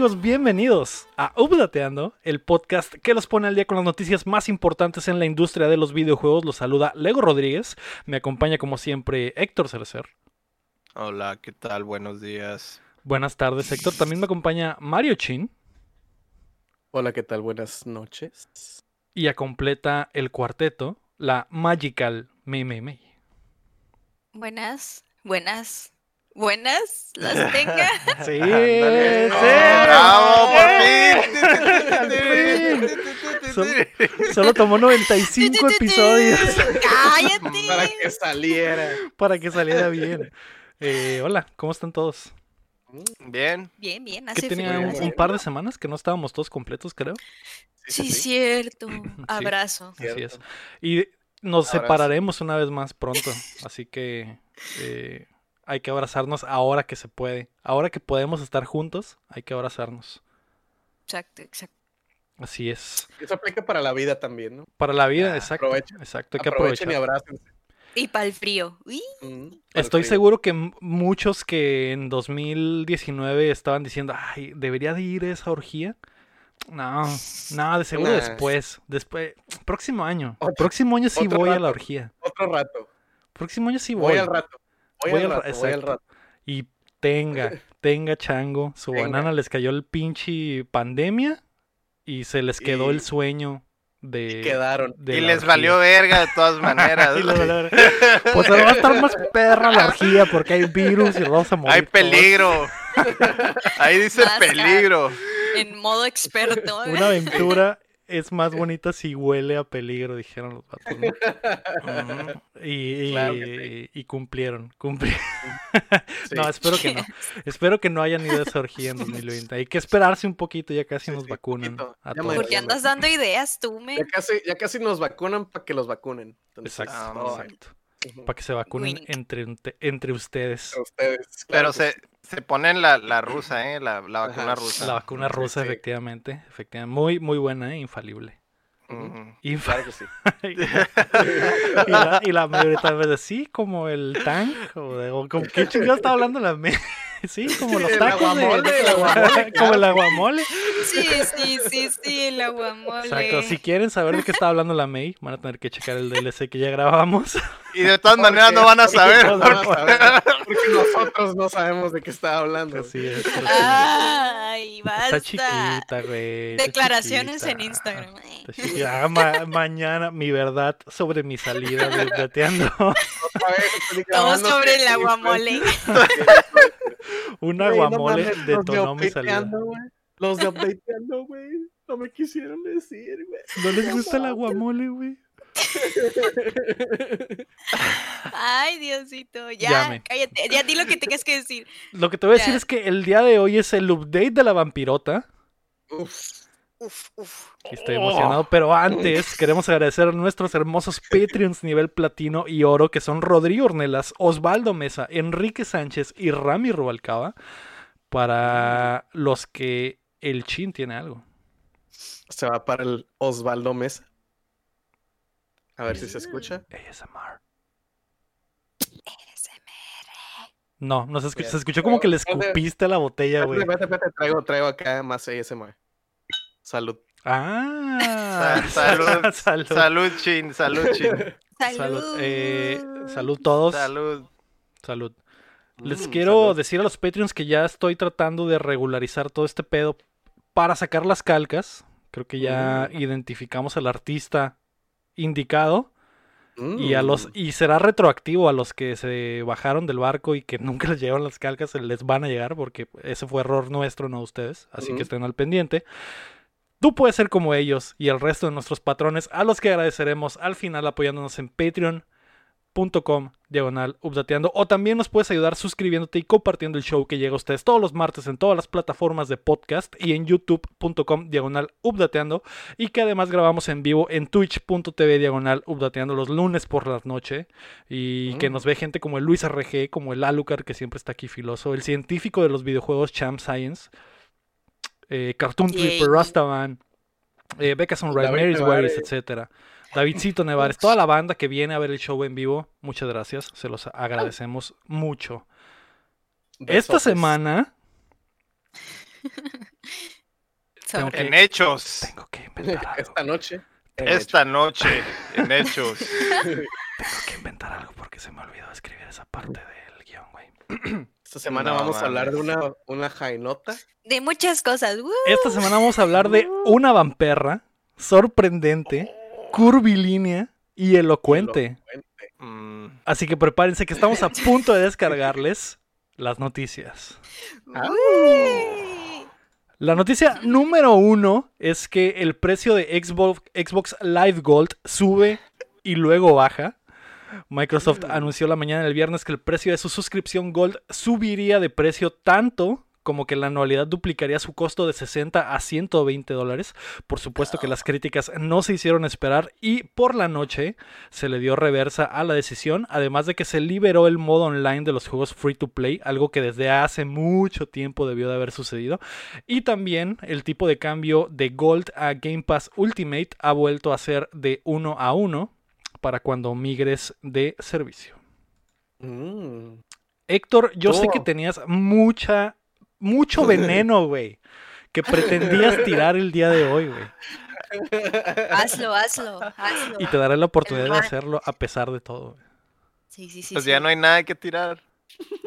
amigos? Bienvenidos a Updateando, el podcast que los pone al día con las noticias más importantes en la industria de los videojuegos. Los saluda Lego Rodríguez, me acompaña como siempre Héctor Cerecer. Hola, ¿qué tal? Buenos días. Buenas tardes Héctor, también me acompaña Mario Chin. Hola, ¿qué tal? Buenas noches. Y a completa el cuarteto, la Magical Mei Mei Mei. Buenas, buenas, buenas, las tenga. Sí, Ándale. sí, ¡Oh, ¡Bravo! sí. ¡Por fin! Solo, tomó 95 episodios ¡Cállate! Para que saliera. para que saliera bien. Eh, hola, ¿cómo están todos? Bien. Bien, bien, Que hace tenía un, par de semanas que no estábamos todos completos, creo. Sí, cierto. Abrazo. Así es. Y nos Abrazo. separaremos una vez más pronto. Así que eh, hay que abrazarnos ahora que se puede. Ahora que podemos estar juntos, hay que abrazarnos. Exacto, exacto. Así es. Eso aplica para la vida también, ¿no? Para la vida, Ah, exacto. aprovechen. Exacto, hay que Aprovechen y abrácense. Y para el frío. Uy, Mm, para Estoy el frío. seguro que muchos que en 2019 estaban diciendo, ay, ¿debería de ir a esa orgía? No, no, de seguro Nah. después. Después, próximo año. Otro- próximo año sí voy a la orgía. Otro rato. Próximo año sí Voy, voy. al rato. Voy, Voy al rato. Voy al exacto. rato. Y tenga, tenga chango. Su Tenga. banana les cayó el pinche pandemia y se les quedó Y- el sueño de. Y quedaron. de Y les orgía. valió verga de todas maneras. Y. Pues ahora va a estar más perra la orgía porque hay virus y vamos a morir. Hay todos. peligro. Ahí dice peligro. en modo experto. Una aventura es más bonita si huele a peligro, dijeron los vatos. Y, y- Claro que y cumplieron, cumplieron. Sí. No, espero que no. Espero que no hayan ido a esa orgía en 2020. Hay que esperarse un poquito, ya casi Sí, nos sí, vacunan a Ya todos. Porque andas dando ideas tú, me. Ya casi, ya casi nos vacunan para que los vacunen. Entonces, Exacto, Ah, oh, exacto. Para que se vacunen Wink. entre, entre ustedes. Pero claro se, se ponen la, la rusa, ¿eh? La, la vacuna Ajá. rusa. La vacuna rusa, sí. efectivamente. efectivamente. Muy, muy buena, ¿eh? infalible. Ujú. Infa- Claro que sí. y, la, y la mayoría tal vez de sí, como el tank, o, de, o como qué chingado está hablando la me Sí, como los El tacos de- aguamole, el aguamole, como el aguamole. Sí, sí, sí, sí, el aguamole. Exacto. Si quieren saber de qué está hablando la May, van a tener que checar el DLC que ya grabamos. Y de todas maneras no van a saber. no van a saber, Porque nosotros no sabemos de qué está hablando. Así es. así es. Ay, Está chiquita, güey. Declaraciones en. Instagram. Está chiquita. Ah, ma- mañana mi verdad sobre mi salida de Updateando. Otra vez estoy Todo grabando sobre el aguamole. Un no aguamole mames, detonó de mi salida. Los de updateando, güey. No me quisieron decir, güey. ¿No les gusta el aguamole, güey? Ay, Diosito. Ya, Llame. cállate. Ya di lo que tengas que decir. Lo que te voy a decir es que el día de hoy es el update de la vampirota. Uf. Uf, uf. Estoy emocionado, pero antes queremos agradecer a nuestros hermosos Patreons nivel platino y oro, que son Rodrigo Ornelas, Osvaldo Mesa, Enrique Sánchez y Rami Rubalcaba, para los que el chin tiene algo. Se va para el Osvaldo Mesa. A ver si se escucha. ASMR. No, no se escucha. Se escuchó como que le escupiste a la botella, güey. Espérate, espérate, espérate, traigo, traigo acá más ASMR. Salud. Ah, Sa- salud. salud. Salud, chin, salud, chin. Salud. Salud. Eh, salud todos. Salud. Salud. Les Mm, quiero salud. decir a los Patreons que ya estoy tratando de regularizar todo este pedo para sacar las calcas. Creo que ya Mm. identificamos al artista indicado y a los Mm. y será retroactivo a los que se bajaron del barco y que nunca les llegaron las calcas, les van a llegar porque ese fue error nuestro, no ustedes. Así que estén al pendiente. Tú puedes ser como ellos y el resto de nuestros patrones, a los que agradeceremos al final apoyándonos en patreon.com diagonal updateando o también nos puedes ayudar suscribiéndote y compartiendo el show que llega a ustedes todos los martes en todas las plataformas de podcast y en youtube.com diagonal updateando y que además grabamos en vivo en twitch.tv diagonal updateando los lunes por la noche y que Mm. nos ve gente como el Luis RG, como el Alucard que siempre está aquí filoso, el científico de los videojuegos Champ Science, eh, Cartoon Yay. Tripper, Rastaman, eh, Becca Sunrise, David Mary's Nevares. etcétera. Davidcito Nevares, toda la banda que viene a ver el show en vivo, muchas gracias, se los agradecemos mucho. Esta semana Tengo que, En hechos. tengo que inventar algo. Esta noche. en Esta noche. En hechos. Tengo que inventar algo porque se me olvidó escribir esa parte del guion, güey. Esta semana No vamos a hablar de una, una jainota. De muchas cosas. ¡uh! Esta semana vamos a hablar de una vamperra sorprendente, curvilínea y elocuente. Elocuente. Mm, Así que prepárense que estamos a punto de descargarles las noticias. Ah. Uy. La noticia número uno es que el precio de Xbox, Xbox Live Gold sube y luego baja. Microsoft anunció la mañana del viernes que el precio de su suscripción Gold subiría de precio tanto como que la anualidad duplicaría su costo de 60 a 120 dólares. Por supuesto que las críticas no se hicieron esperar y por la noche se le dio reversa a la decisión, además de que se liberó el modo online de los juegos free to play, algo que desde hace mucho tiempo debió de haber sucedido. Y también el tipo de cambio de Gold a Game Pass Ultimate ha vuelto a ser de 1 a 1 para cuando migres de servicio. Mm. Héctor, yo sé que tenías mucha, mucho veneno, güey, que pretendías tirar el día de hoy, güey. Hazlo, hazlo, hazlo. Y te daré la oportunidad de hacerlo a pesar de todo. güey. Sí, sí, sí. Pues sí. ya no hay nada que tirar.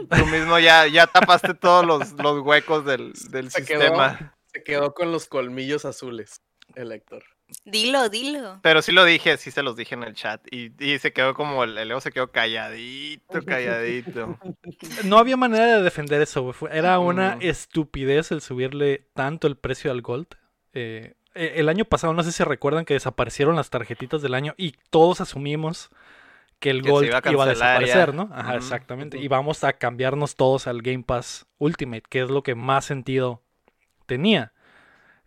Tú mismo ya, ya tapaste todos los, los huecos del, del Se quedó. sistema. Se quedó con los colmillos azules, el Héctor. Dilo, dilo. Pero sí lo dije, sí se los dije en el chat. Y, y se quedó como el, el Leo se quedó calladito, calladito. No había manera de defender eso, güey. Era una Mm. estupidez el subirle tanto el precio al Gold. Eh, eh, el año pasado, no sé si recuerdan que desaparecieron las tarjetitas del año y todos asumimos que el Que Gold iba iba a ya. desaparecer, ¿no? Ajá, exactamente. Y vamos a cambiarnos todos al Game Pass Ultimate, que es lo que más sentido tenía.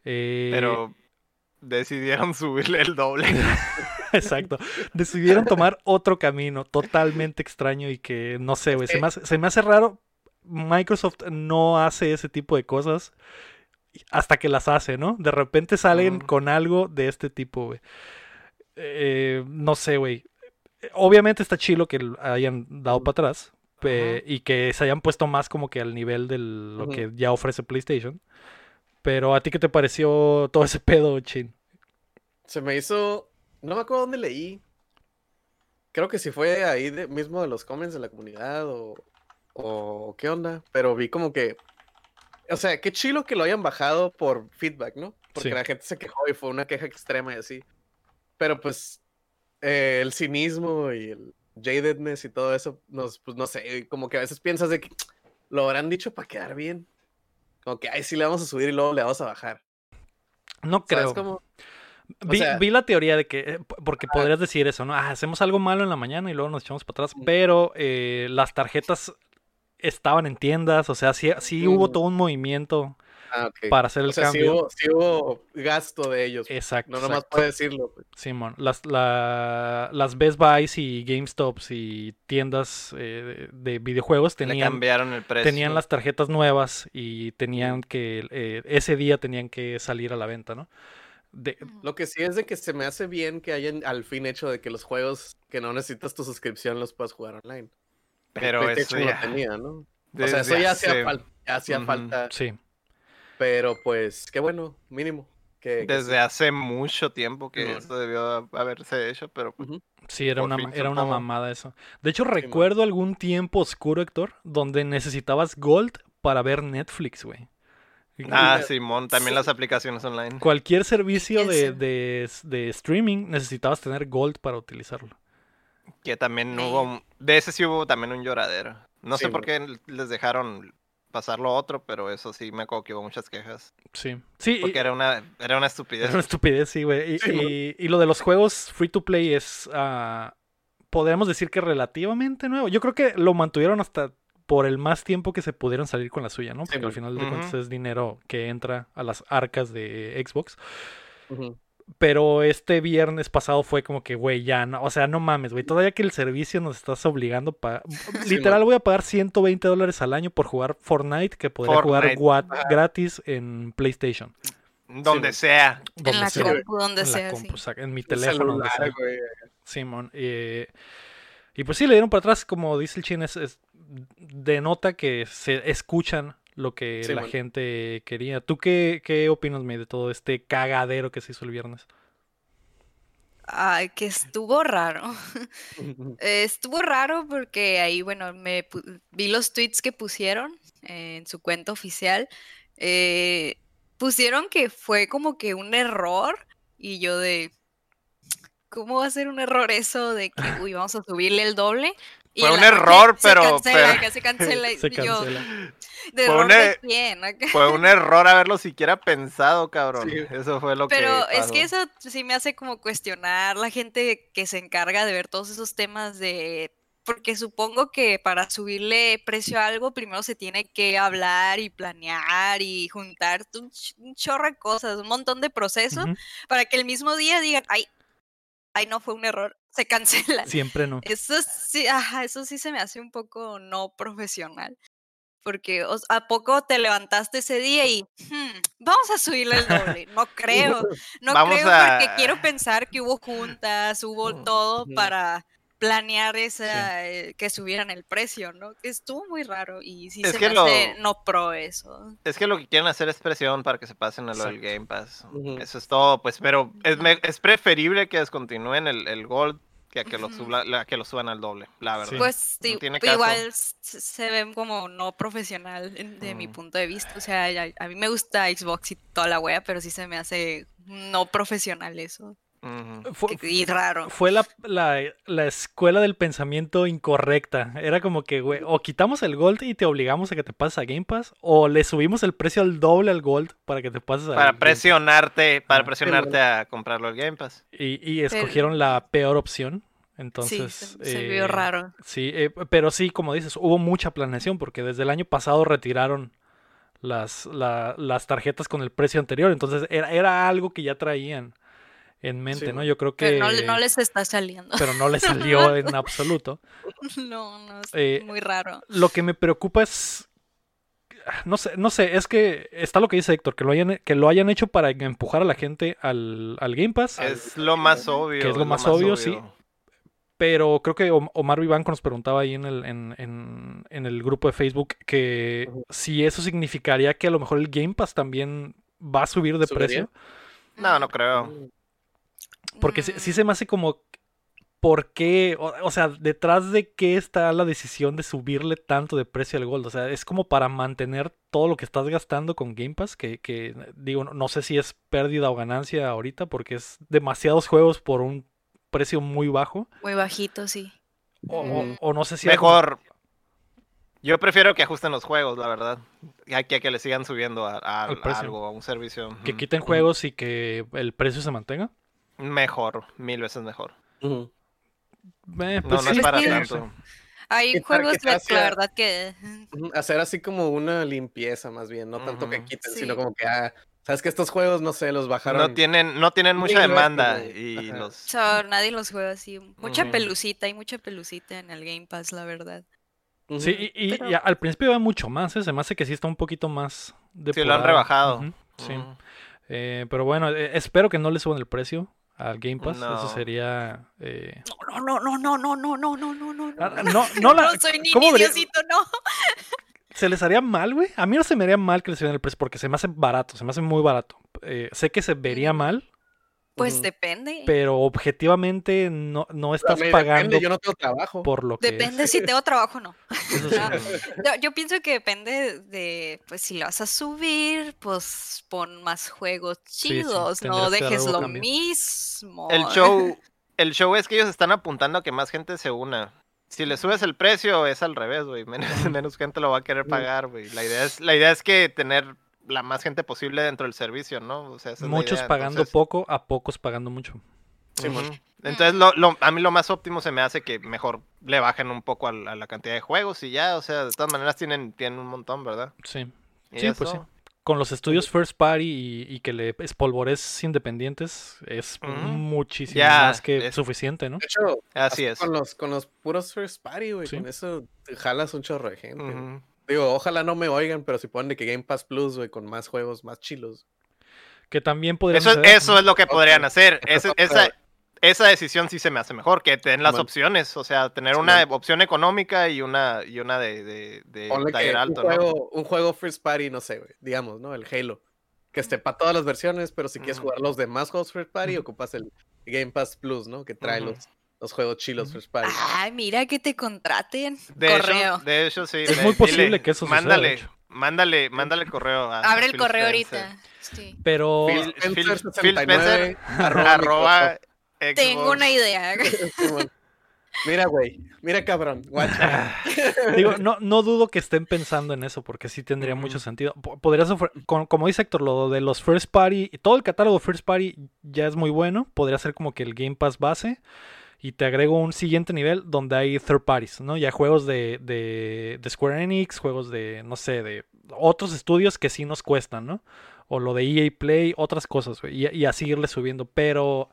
Eh, Pero decidieron subirle el doble. Exacto. Decidieron tomar otro camino totalmente extraño y que no sé, güey. Se, Eh. me hace- se me hace raro. Microsoft no hace ese tipo de cosas hasta que las hace, ¿no? De repente salen Ujú. con algo de este tipo, güey. Eh, no sé, güey. Obviamente está chilo que hayan dado para atrás y que se hayan puesto más como que al nivel de lo que ya ofrece PlayStation. Pero a ti qué te pareció todo ese pedo, Chin? Se me hizo. No me acuerdo dónde leí. Creo que si fue ahí de- mismo de los comments de la comunidad o, o qué onda. Pero vi como que. O sea, qué chilo que lo hayan bajado por feedback, ¿no? Porque Sí. la gente se quejó y fue una queja extrema y así. Pero pues. eh, el cinismo y el jadedness y todo eso, nos, pues no sé, como que a veces piensas de que lo habrán dicho para quedar bien. Como que, ay, sí le vamos a subir y luego le vamos a bajar. No ¿Sabes creo. cómo? Vi, sea- vi la teoría de que, eh, porque podrías decir eso, ¿no? Ah, hacemos algo malo en la mañana y luego nos echamos para atrás, pero eh, las tarjetas estaban en tiendas, o sea, sí, sí hubo todo un movimiento Ah, para hacer el O sea, sí cambio. hubo, sí hubo gasto de ellos. Exacto. No nomás puede decirlo. pues. Simón, las, la- las Best Buys y GameStops y tiendas eh, de, de videojuegos Le tenían, cambiaron el precio. tenían las tarjetas nuevas y tenían que, eh, ese día tenían que salir a la venta, ¿no? De, Lo que sí es de que se me hace bien que hayan al fin hecho de que los juegos que no necesitas tu suscripción los puedas jugar online. Pero eso ya. tenía, ¿no? O sea, eso ya hacía falta. Ya hacía Ujú. falta. sí. Pero pues, qué bueno, mínimo. Que, que Desde sí. hace mucho tiempo que Simón. eso debió haberse hecho, pero pues. Sí, era una, era una mamada eso. De hecho, recuerdo algún tiempo oscuro, Héctor, donde necesitabas Gold para ver Netflix, güey. Ah, Simón, también sí. las aplicaciones online. Cualquier servicio de, de- de streaming necesitabas tener Gold para utilizarlo. Que también hubo. De ese sí hubo también un lloradero. No sé por qué les dejaron pasar lo otro, pero eso sí me acuerdo que hubo muchas quejas. Sí. Sí, y- Porque era una, era una era estupidez. una estupidez, sí, güey. Y, y- y lo de los juegos free to play es, ah, podríamos decir que relativamente nuevo. Yo creo que lo mantuvieron hasta por el más tiempo que se pudieron salir con la suya, ¿no? Sí, Porque al final de cuentas es dinero que entra a las arcas de Xbox. Pero este viernes pasado fue como que, güey, ya no, o sea, no mames, güey, todavía que el servicio nos estás obligando para... Literal, man. voy a pagar 120 dólares al año por jugar Fortnite, que podría jugar Fortnite, ajá. gratis en PlayStation. Donde sea. donde en la sea, compu, donde en la sea. compu, sí. saca- en mi El teléfono, donde sea. güey. Simón. eh, y pues sí, le dieron para atrás, como dice el chin, es, es- denota que se escuchan lo que Sí, la gente quería. ¿Tú qué, qué opinas, May, de todo este cagadero que se hizo el viernes? Ay, que estuvo raro. Eh, Estuvo raro porque ahí, bueno, me vi los tweets que pusieron eh, en su cuenta oficial. eh, pusieron que fue como que un error y yo de, ¿cómo va a ser un error eso de que, uy, vamos a subirle el doble? Y Fue un error, se pero- cancela, pero- que se cancela. Se yo, cancela. ¿de Fue error un de e- quién? Fue un error haberlo siquiera pensado, cabrón. Sí. Eso fue lo Pero que es que eso sí me hace como cuestionar la gente que se encarga de ver todos esos temas de... Porque supongo que para subirle precio a algo, primero se tiene que hablar y planear y juntar un, ch- un chorro de cosas, un montón de procesos, para que el mismo día digan, ay, ay, no fue un error, se cancela. Siempre no. Eso sí, ajá, eso sí se me hace un poco no profesional. Porque a poco te levantaste ese día y "Hmm, vamos a subirle el doble. No creo, no Vamos creo a- porque quiero pensar que hubo juntas, hubo todo para planear esa eh, que subieran el precio, ¿no? Que estuvo muy raro y sí Es se que me hace no pro eso. Es que lo que quieren hacer es presión para que se pasen a lo del. Game Pass. Eso es todo, pues, pero es, me- es preferible que descontinúen el, el Gold que a que, lo Ujú. suba- la- que lo suban al doble, la verdad. Sí. Pues no tiene igual se ven como no profesional de mi punto de vista. O sea, ya- a mí me gusta Xbox y toda la wea, pero sí se me hace no profesional eso. Fue, Y raro. fue la, la, la escuela del pensamiento incorrecta. Era como que, güey, o quitamos el Gold y te obligamos a que te pases a Game Pass, o le subimos el precio al doble al Gold para que te pases a Para Game Pass. presionarte, para presionarte a comprarlo al Game Pass. Y, y escogieron la peor opción. Entonces, sí, se, se eh, vio raro. Sí, eh, pero sí, como dices, hubo mucha planeación porque desde el año pasado retiraron las, la- las tarjetas con el precio anterior. Entonces era, era algo que ya traían en mente, Sí, ¿no? Yo creo que... Pero no, le- no les está saliendo. pero no le salió en absoluto. no, no, es Eh, muy raro. Lo que me preocupa es. No sé, no sé, es que está lo que dice Héctor, que lo hayan, que lo hayan hecho para empujar a la gente al, al Game Pass. Al- Es lo más obvio. Que es lo más obvio, sí. Pero creo que Om- Omar Vivanco nos preguntaba ahí en el, en, en- en el grupo de Facebook que si eso significaría que a lo mejor el Game Pass también va a subir de ¿Subiría? precio. No, no creo. Porque sí, sí Mm, se me hace como. ¿Por qué? O, o sea, detrás de qué está la decisión de subirle tanto de precio al Gold. O sea, es como para mantener todo lo que estás gastando con Game Pass. Que, que, digo, no, no sé si es pérdida o ganancia ahorita. Porque es demasiados juegos por un precio muy bajo. Muy bajito, sí. O, o- Mm. o no sé si. Mejor. Yo prefiero que ajusten los juegos, la verdad. Que, a que le sigan subiendo a, a- Al a precio. algo, a un servicio. Que quiten juegos y que el precio se mantenga. Mejor, mil veces mejor. Eh, No, pues no sí, es para sí. tanto. Hay juegos de, la a- verdad que... Hacer así como una limpieza más bien, no tanto que quiten, Sí. sino como que, ah, sabes que estos juegos, no sé, los bajaron. No tienen, no tienen mucha demanda y Ajá. los... nadie los juega así. Mucha Ujú. pelucita, hay mucha pelucita en el Game Pass, la verdad. Sí, y, y- Pero- y al principio iba mucho más. ¿eh? Se me hace que sí está un poquito más. Sí, lo han rebajado. Sí. Eh, pero bueno, eh, espero que no le suban el precio al Game Pass. Eso No. sería. eh, No, no, no, no, no, no, no, no, no, no, ah, no. no, no la- No soy ni, ¿cómo Diosito, no. ¿Se les haría mal, güey? A mí no se me haría mal que le subieran el precio porque se me hace barato, se me hace muy barato. Eh, sé que se vería mal, Pues depende. pero objetivamente no, no estás mí pagando depende, yo no tengo trabajo. por lo que Depende es. si tengo trabajo o no. Yo, pienso que depende de, pues si lo vas a subir, pues pon más juegos sí, chidos, no dejes lo mismo. El show, el show es que ellos están apuntando a que más gente se una. Si le subes el precio es al revés, güey. Menos, menos gente lo va a querer pagar, güey. La idea es, la idea es que tener la más gente posible dentro del servicio, ¿no? O sea, esa es la Muchos idea, pagando entonces- poco, a pocos pagando mucho. Sí, mon. Entonces, lo, lo- a mí lo más óptimo se me hace que mejor le bajen un poco a, la cantidad de juegos y ya, o sea, de todas maneras tienen, tienen un montón, ¿verdad? Sí. Sí, pues sí. Con los estudios first party y, y que le espolvores independientes es muchísimo más que es- suficiente, ¿no? De hecho, Así es. Con los, con los puros first party, güey, Sí. con eso jalas un chorro de gente. Ujú. Digo, ojalá no me oigan, pero si ponen de que Game Pass Plus, güey, con más juegos, más chilos. Que también podría Eso, es- eso es lo que podrían hacer. Esa Ese- decisión sí se me hace mejor, que te den las Bueno. opciones, o sea, tener Sí, una bueno. opción económica y una, y una de, de, de taller un, alto, ¿no? juego, un juego first party, no sé, güey, digamos, ¿no? El Halo. Que esté para todas las versiones, pero si quieres jugar los demás juegos first party, ocupas el Game Pass Plus, ¿no? Que trae los, los juegos chilos first party. Ay, mira que te contraten. De Correo. hecho, de hecho, sí. Es le- muy posible dile, que eso suceda, Mándale, mándale, mándale el correo. a- Abre el Phil correo Spencer. ahorita. Sí. Pero Phil- Phil Phil- Spencer Phil 69, arroba Arroba Tengo una idea. Mira, güey. Mira, cabrón. Guacha. Digo, no, no dudo que estén pensando en eso, porque sí tendría mucho sentido. Po- Podrías con- como dice Héctor, lo de los first party, todo el catálogo first party ya es muy bueno. Podría ser como que el Game Pass base. Y te agrego un siguiente nivel donde hay third parties, ¿no? Ya juegos de, de, de Square Enix, juegos de, no sé, de otros estudios que sí nos cuestan, ¿no? O lo de EA Play, otras cosas, güey. Y, y así irle subiendo. Pero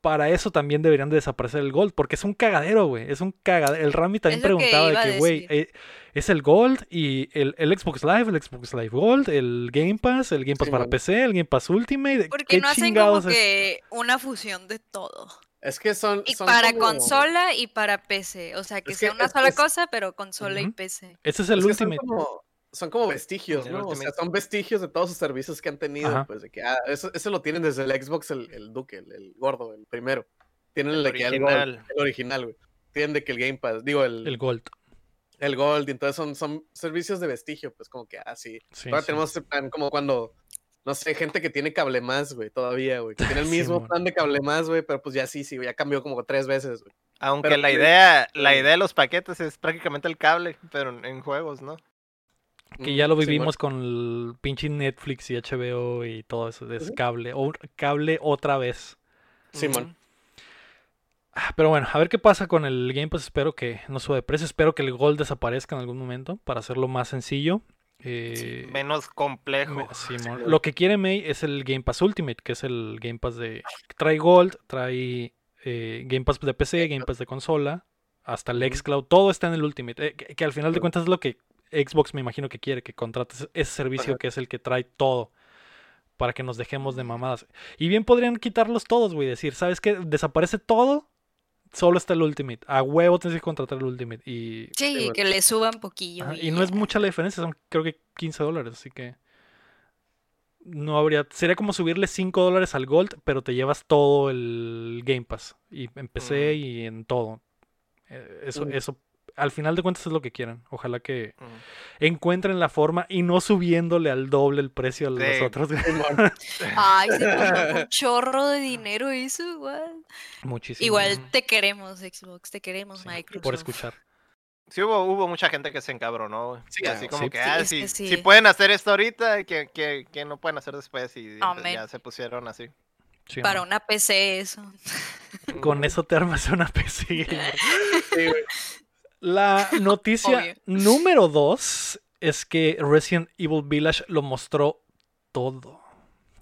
para eso también deberían de desaparecer el Gold, porque es un cagadero, güey. Es un cagadero. El Rami también que preguntaba de a que, güey, eh, es el Gold y el, el Xbox Live, el Xbox Live Gold, el Game Pass, el Game Pass Sí, para. PC, el Game Pass Ultimate. Porque ¿Qué no hacen como es? que una fusión de todo. Es que son. Y son para como- consola y para PC. O sea, que Es que sea una es- sola es- cosa, pero consola y. PC. Ese es el es que son como, son como vestigios, ¿no? O sea, son vestigios de todos sus servicios que han tenido. Ajá. Pues de que, ah, eso, eso lo tienen desde el Xbox, el, el Duque, el, el gordo, el primero. Tienen el, El de que el Gold, original. el original, güey. Tienen de que el Game Pass, digo, el, El el, Gold. Gold, y entonces son, son servicios de vestigio, pues como que, ah, sí. Sí, Ahora sí. tenemos ese plan como cuando, no sé, gente que tiene cable más, güey, todavía, güey. Que tiene el mismo plan de cable más, güey, pero pues ya sí, sí, güey, ya cambió como tres veces, güey. Aunque Pero la idea, la idea de los paquetes es prácticamente el cable, pero en, juegos, ¿no? Que ya lo vivimos con el pinche Netflix y HBO y todo eso. Es cable. O, cable otra vez. Simón. Ah, Pero bueno, a ver qué pasa con el Game Pass. Espero que no sube de precio. Espero que el Gold desaparezca en algún momento para hacerlo más sencillo. Eh, Menos complejo. Lo que quiere May es el Game Pass Ultimate, que es el Game Pass de. Trae Gold, trae eh, Game Pass de PC, Game Pass de consola, hasta el. Xcloud. Todo está en el Ultimate. eh, que, que al final de cuentas es lo que Xbox me imagino que quiere, que contrates ese servicio Ajá. que es el que trae todo. Para que nos dejemos de mamadas. Y bien podrían quitarlos todos, güey. Decir, ¿sabes qué? Desaparece todo. Solo está el Ultimate. A huevo tienes que contratar el Ultimate. Y, Sí, bueno. que le suban poquillo. ajá, y no es mucha la diferencia. Son creo que 15 dólares. Así que. No habría. Sería como subirle 5 dólares al Gold, pero te llevas todo el Game Pass. Y en PC Mm. y en todo. Eh, Eso, Ujú. eso. Al final de cuentas es lo que quieren. Ojalá que encuentren la forma y no subiéndole al doble el precio a los Sí. otros. Ay, se costó un chorro de dinero eso, igual. Muchísimo. Igual te queremos, Xbox, te queremos, Sí, Microsoft. por escuchar. Sí hubo, hubo mucha gente que se encabronó, güey. Sí, así como sí. que, Sí, ah, si, que si pueden hacer esto ahorita, que, que, que no pueden hacer después y ya se pusieron así. Sí, Para no. una PC eso. Con eso te armas una PC. Sí, güey. La noticia número 2 es que Resident Evil Village lo mostró todo.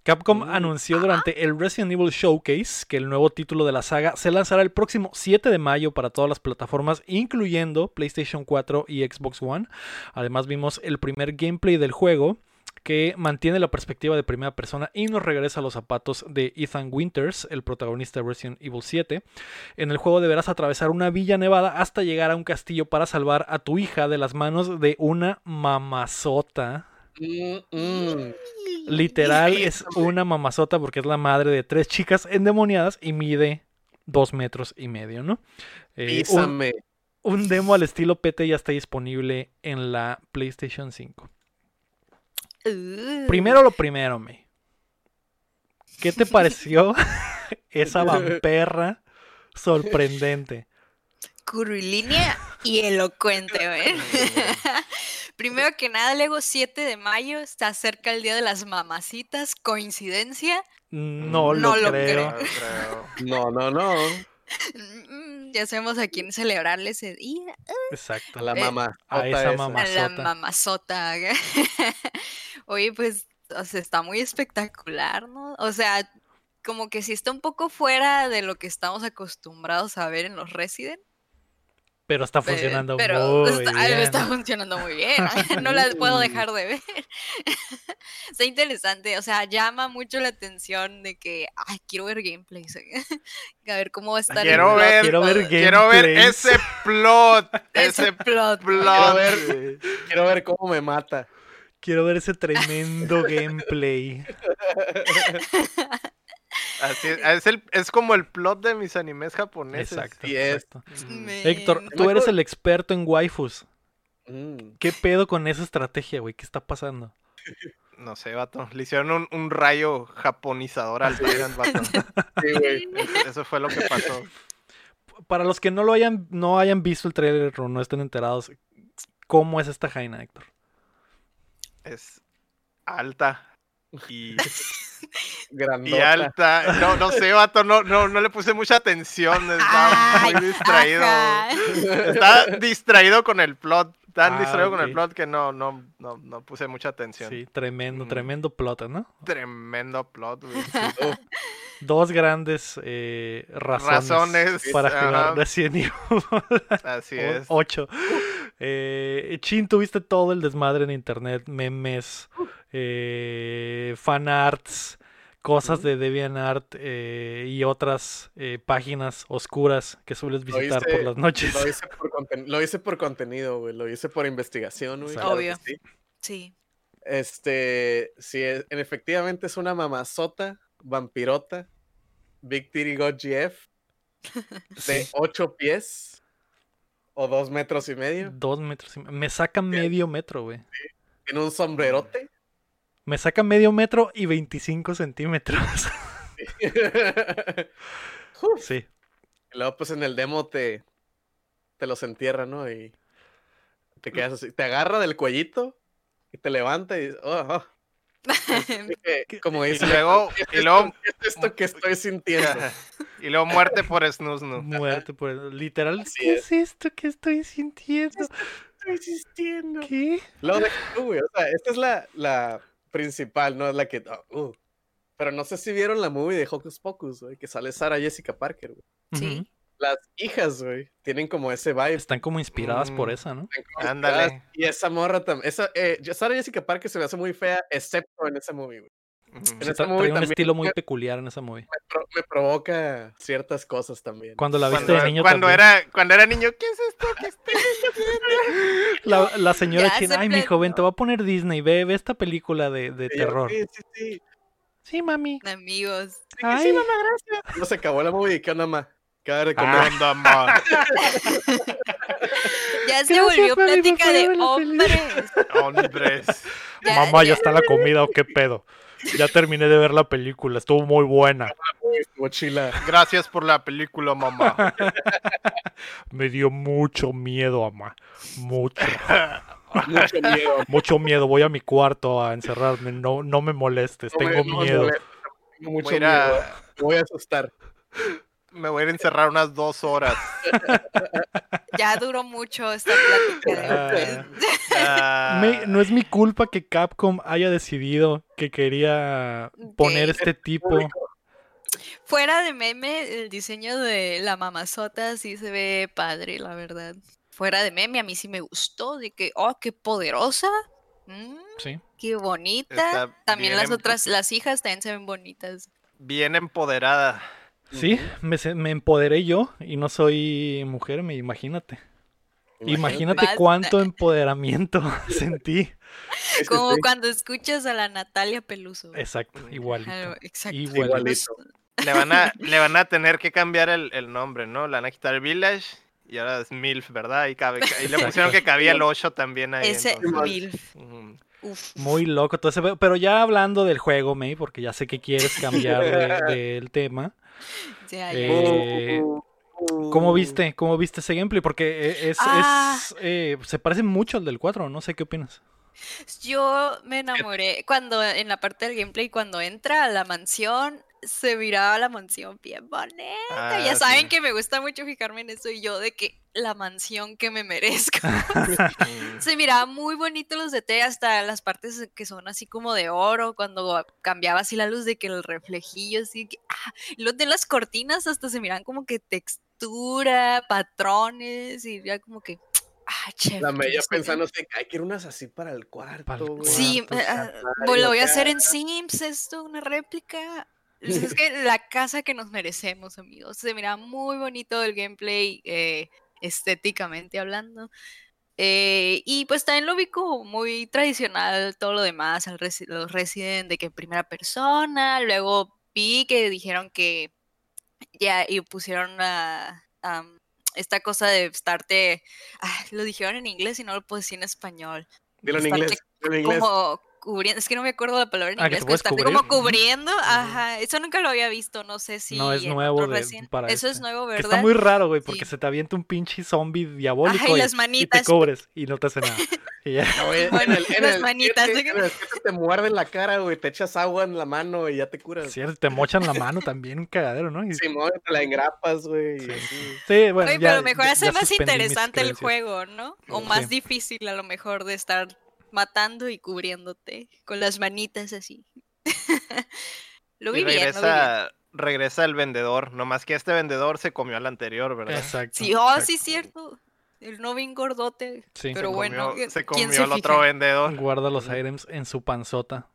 Capcom Mm. anunció durante el Resident Evil Showcase que el nuevo título de la saga se lanzará el próximo 7 de mayo para todas las plataformas, incluyendo PlayStation 4 y Xbox One. Además vimos el primer gameplay del juego que mantiene la perspectiva de primera persona y nos regresa a los zapatos de Ethan Winters, el protagonista de Resident Evil 7. En el juego deberás atravesar una villa nevada hasta llegar a un castillo para salvar a tu hija de las manos de una mamazota. Mm, mm. Literal es una mamazota porque es la madre de tres chicas endemoniadas y mide dos metros y medio, ¿no? Eh, un, un demo al estilo PT ya está disponible en la PlayStation 5. Uh, Primero lo primero, me. ¿Qué te pareció esa vamperra sorprendente? curvilínea y elocuente, güey. Primero que nada, Lego 7 de mayo está cerca el día de las mamacitas. ¿Coincidencia? No, No lo, lo creo. No creo. No, no, no. Ya sabemos a quién celebrar ese día. Exacto. A la Eh, mamá. a esa esa. mamá. A la Mamazota. mamazota. Oye, pues, o sea, está muy espectacular, ¿no? O sea, como que sí está un poco fuera de lo que estamos acostumbrados a ver en los Resident. Pero está funcionando pero muy está, bien. está funcionando muy bien. No la puedo dejar de ver. Está interesante, o sea, llama mucho la atención de que, ay, quiero ver gameplays. a ver cómo va a estar. Quiero ver, quiero ver quiero ese plot. Ese plot. plot. ver. Quiero ver cómo me mata. Quiero ver ese tremendo gameplay. Así es, es, el- es como el plot de mis animes japoneses. Exacto. Exacto. Mm. Héctor, Men. tú eres el experto en waifus. Mm. ¿Qué pedo con esa estrategia, güey? ¿Qué está pasando? No sé, vato. Le hicieron un, un rayo japonizador al Tyrant, vato. Sí, güey. Eso, eso fue lo que pasó. Para los que no lo hayan, no hayan visto el trailer o no estén enterados, ¿cómo es esta Jaina, Héctor? Es alta. Y, y alta. No, no sé, vato. No, no, no le puse mucha atención. Estaba muy distraído. Estaba distraído con el plot. Tan Ah, distraído con el plot que no, no, no, no puse mucha atención. Sí, tremendo, Mm. tremendo plot, ¿no? Tremendo plot, güey. Dos grandes eh, razones, Razones. para jugar Resident Evil Así es. 8. Eh, Chin, tuviste todo el desmadre en internet, memes, eh, fanarts, cosas de DeviantArt eh, y otras eh, páginas oscuras que sueles visitar por las noches. Lo hice por, conten- lo hice por contenido, güey. Lo hice por investigación, güey. Claro Obvio. sí. Sí. Este, sí, es- en efectivamente es una mamazota, vampirota, Big Titty God GF, de. 8 pies o 2 metros y medio. Dos metros. y me- Me saca medio metro, güey. Tiene un sombrerote. Me saca medio metro y 25 centímetros. Sí. Y luego, pues en el demo te, te los entierra, ¿no? Y te quedas así. Te agarra del cuellito y te levanta y dices, oh, oh. Así que, Como Y dice, luego, ¿qué es y esto- luego, qué es esto que estoy sintiendo? Y luego muerte por Snusnu. Muerte por literal. Así ¿Qué es. es esto que estoy sintiendo? Estoy sintiendo. ¿Qué? Luego deja tú, güey. O sea, esta es la, la principal, no es la que. oh, uh. Pero no sé si vieron la movie de Hocus Pocus, güey, que sale Sarah Jessica Parker, güey. Sí. Las hijas, güey, tienen como ese vibe. Están como inspiradas por Mm. esa, ¿no? Ándale. Y esa morra también. Esa, eh, Sarah Jessica Parker se me hace muy fea, excepto en esa movie, güey. Sí, esa tra- movie trae un también estilo muy me- peculiar en esa movie. Me, pro- me provoca ciertas cosas también. Cuando la viste Cuando, de niño cuando también. era, cuando era niño, ¿qué es esto que estoy haciendo? La, la señora china, se ay, mi joven, te va a poner Disney, ve, ve esta película de, de terror. Sí, sí, sí. Sí, mami. Amigos. Sí, que Ay. sí, mamá, gracias. No se acabó la movie, ¿qué onda, ma? ¿Qué va a de comer? Ah. Ya se volvió plática de hombres. Hombres. Ya- Mamá, ¿ya está la comida o qué pedo? Ya terminé de ver la película, estuvo muy buena. Uy, estuvo chila. Gracias por la película, mamá. Me dio mucho miedo, mamá. Mucho. Mucho miedo. Mucho miedo. Voy a mi cuarto a encerrarme. No, no me molestes, No tengo no me miedo. Tengo mucho Voy a- miedo. Me voy a asustar. Me voy a ir a encerrar unas dos horas. Ya duró mucho esta plática de hombres. Ah, Me- no es mi culpa que Capcom haya decidido que quería poner este tipo. Fuera de meme, el diseño de la mamazota sí se ve padre, la verdad. Fuera de meme, a mí sí me gustó, de que, oh, qué poderosa. mm, Sí. qué bonita. Está También las otras, las hijas también se ven bonitas. Bien empoderada. Sí, me, empoderé yo y no soy mujer, me imagínate. Imagínate Basta. cuánto empoderamiento sentí. Como cuando escuchas a la Natalia Peluso. Exacto, igualito. Exacto. Igualito. Igualito. Le van a, le van a tener que cambiar el, el nombre, ¿no? Le van a quitar Village y ahora es MILF, ¿verdad? Y, cabe, y le pusieron que cabía el 8 también ahí. Ese entonces, MILF. ujú. Uf. Muy loco. Entonces, pero ya hablando del juego, May, porque ya sé que quieres cambiar de- del tema. Eh, ¿Cómo viste? ¿Cómo viste ese gameplay? Porque eh, es, Ah. es, eh, se parece mucho al del 4, no sé qué opinas. Yo me enamoré cuando en la parte del gameplay, cuando entra a la mansión, se miraba la mansión bien bonita. Ah, ya saben sí. que me gusta mucho fijarme en eso y yo de que la mansión que me merezco. Se miraba muy bonito los detalles, hasta las partes que son así como de oro, cuando cambiaba así la luz de que el reflejillo, así que, ah, los de las cortinas hasta se miran como que textura, patrones, y ya como que, Ah, chef. La media pensando, que hay que ir unas así para el cuarto, Para el. Sí, ah, pues lo voy a hacer en Sims, esto, una réplica. Es que la casa que nos merecemos, amigos. Se mira muy bonito el gameplay, eh, estéticamente hablando. Eh, y pues también lo vi como muy tradicional, todo lo demás, resi- los Resident de que en primera persona. Luego vi que dijeron que ya y pusieron a, esta cosa de estarte. ah, lo dijeron en inglés y no lo puedo decir en español Dilo en Estarte inglés. Dilo en inglés. como cubriendo, es que no me acuerdo la palabra en Ah, que inglés, puedes estarte cubrir. como cubriendo, ajá, eso nunca lo había visto, no sé si No, es nuevo de- para Eso es este. nuevo, Que ¿verdad? está muy raro, güey, porque Sí. se te avienta un pinche zombie diabólico Ajá, y y, las y te manitas. cubres y no te hace nada. Y ya. No, güey, en Bueno, el- en las el manitas, te muerden la cara, güey, te echas agua en la mano y ya te curas. Sí, te mochan la mano también, un cagadero, ¿no? Y- sí. Simón, te la engrapas, güey. Sí. bueno, Oye, ya- pero mejor ya- hace ya más interesante el juego, ¿no? O más difícil a lo mejor de estar matando y cubriéndote con las manitas así. lo vi Y bien, lo vi bien. regresa, regresa el vendedor. Nomás que este vendedor se comió al anterior, ¿verdad? Exacto. Sí, oh, exacto. sí, cierto. El no bien gordote. Sí. Pero se bueno, comió, se ¿quién comió se al otro vendedor. Guarda los items en su panzota.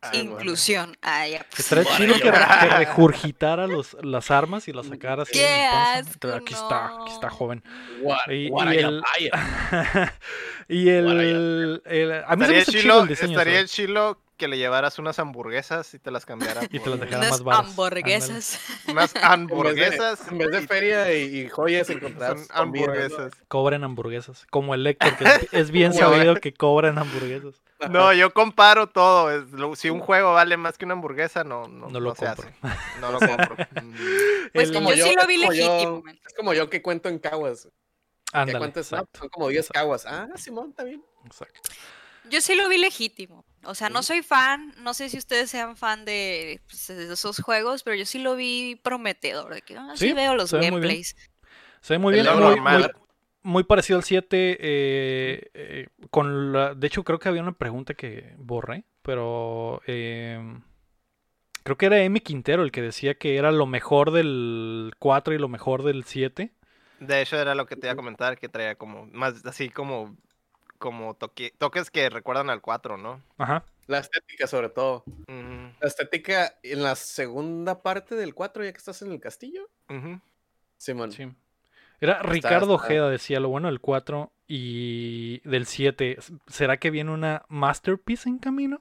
Ah. Inclusión. Ya. pues. Estaría chido que, que regurgitara los, las armas y las sacara así. en ¡Qué su panza. asco! Aquí está, aquí está joven. What, Y- what y are el- y el, A mí se me Estaría hizo chido chilo, el diseño. estaría ¿sabes? chilo que le llevaras unas hamburguesas y te las cambiara Y te las dejara Unas más baras. hamburguesas. unas hamburguesas. En vez de, feria y, y joyas encontrar hamburguesas. Cobren hamburguesas. Como el Lector, que es, es bien sabido que cobran hamburguesas. No, yo comparo todo. si un juego vale más que una hamburguesa, no, no, No lo se compro. hace. No lo compro. Mm. Pues como yo sí lo vi es como yo- legítimo. Es como yo que cuento en caguas. Que Ándale, cuentas, no, son como 10 exacto, caguas. Ah, Simón, está bien. exacto. Yo sí lo vi legítimo. O sea, no soy fan, no sé si ustedes sean fan de, pues, de esos juegos, pero yo sí lo vi prometedor. De que, ah, sí, Sí, veo los se ve muy bien. gameplays. Se ve muy bien. Muy, normal. muy- muy parecido al 7. eh, eh, con la, de hecho, creo que había una pregunta que borré, pero eh, creo que era Emi Quintero el que decía que era lo mejor del 4 y lo mejor del 7. De hecho, era lo que te iba a comentar, que traía como más así como como toque- toques que recuerdan al 4, ¿no? Ajá. La estética, sobre todo. La estética en la segunda parte del 4, ya que estás en el castillo. ujú. Simón. Sí. Era Ricardo está- Ojeda, decía lo bueno del 4 y del 7. ¿Será que viene una Masterpiece en camino?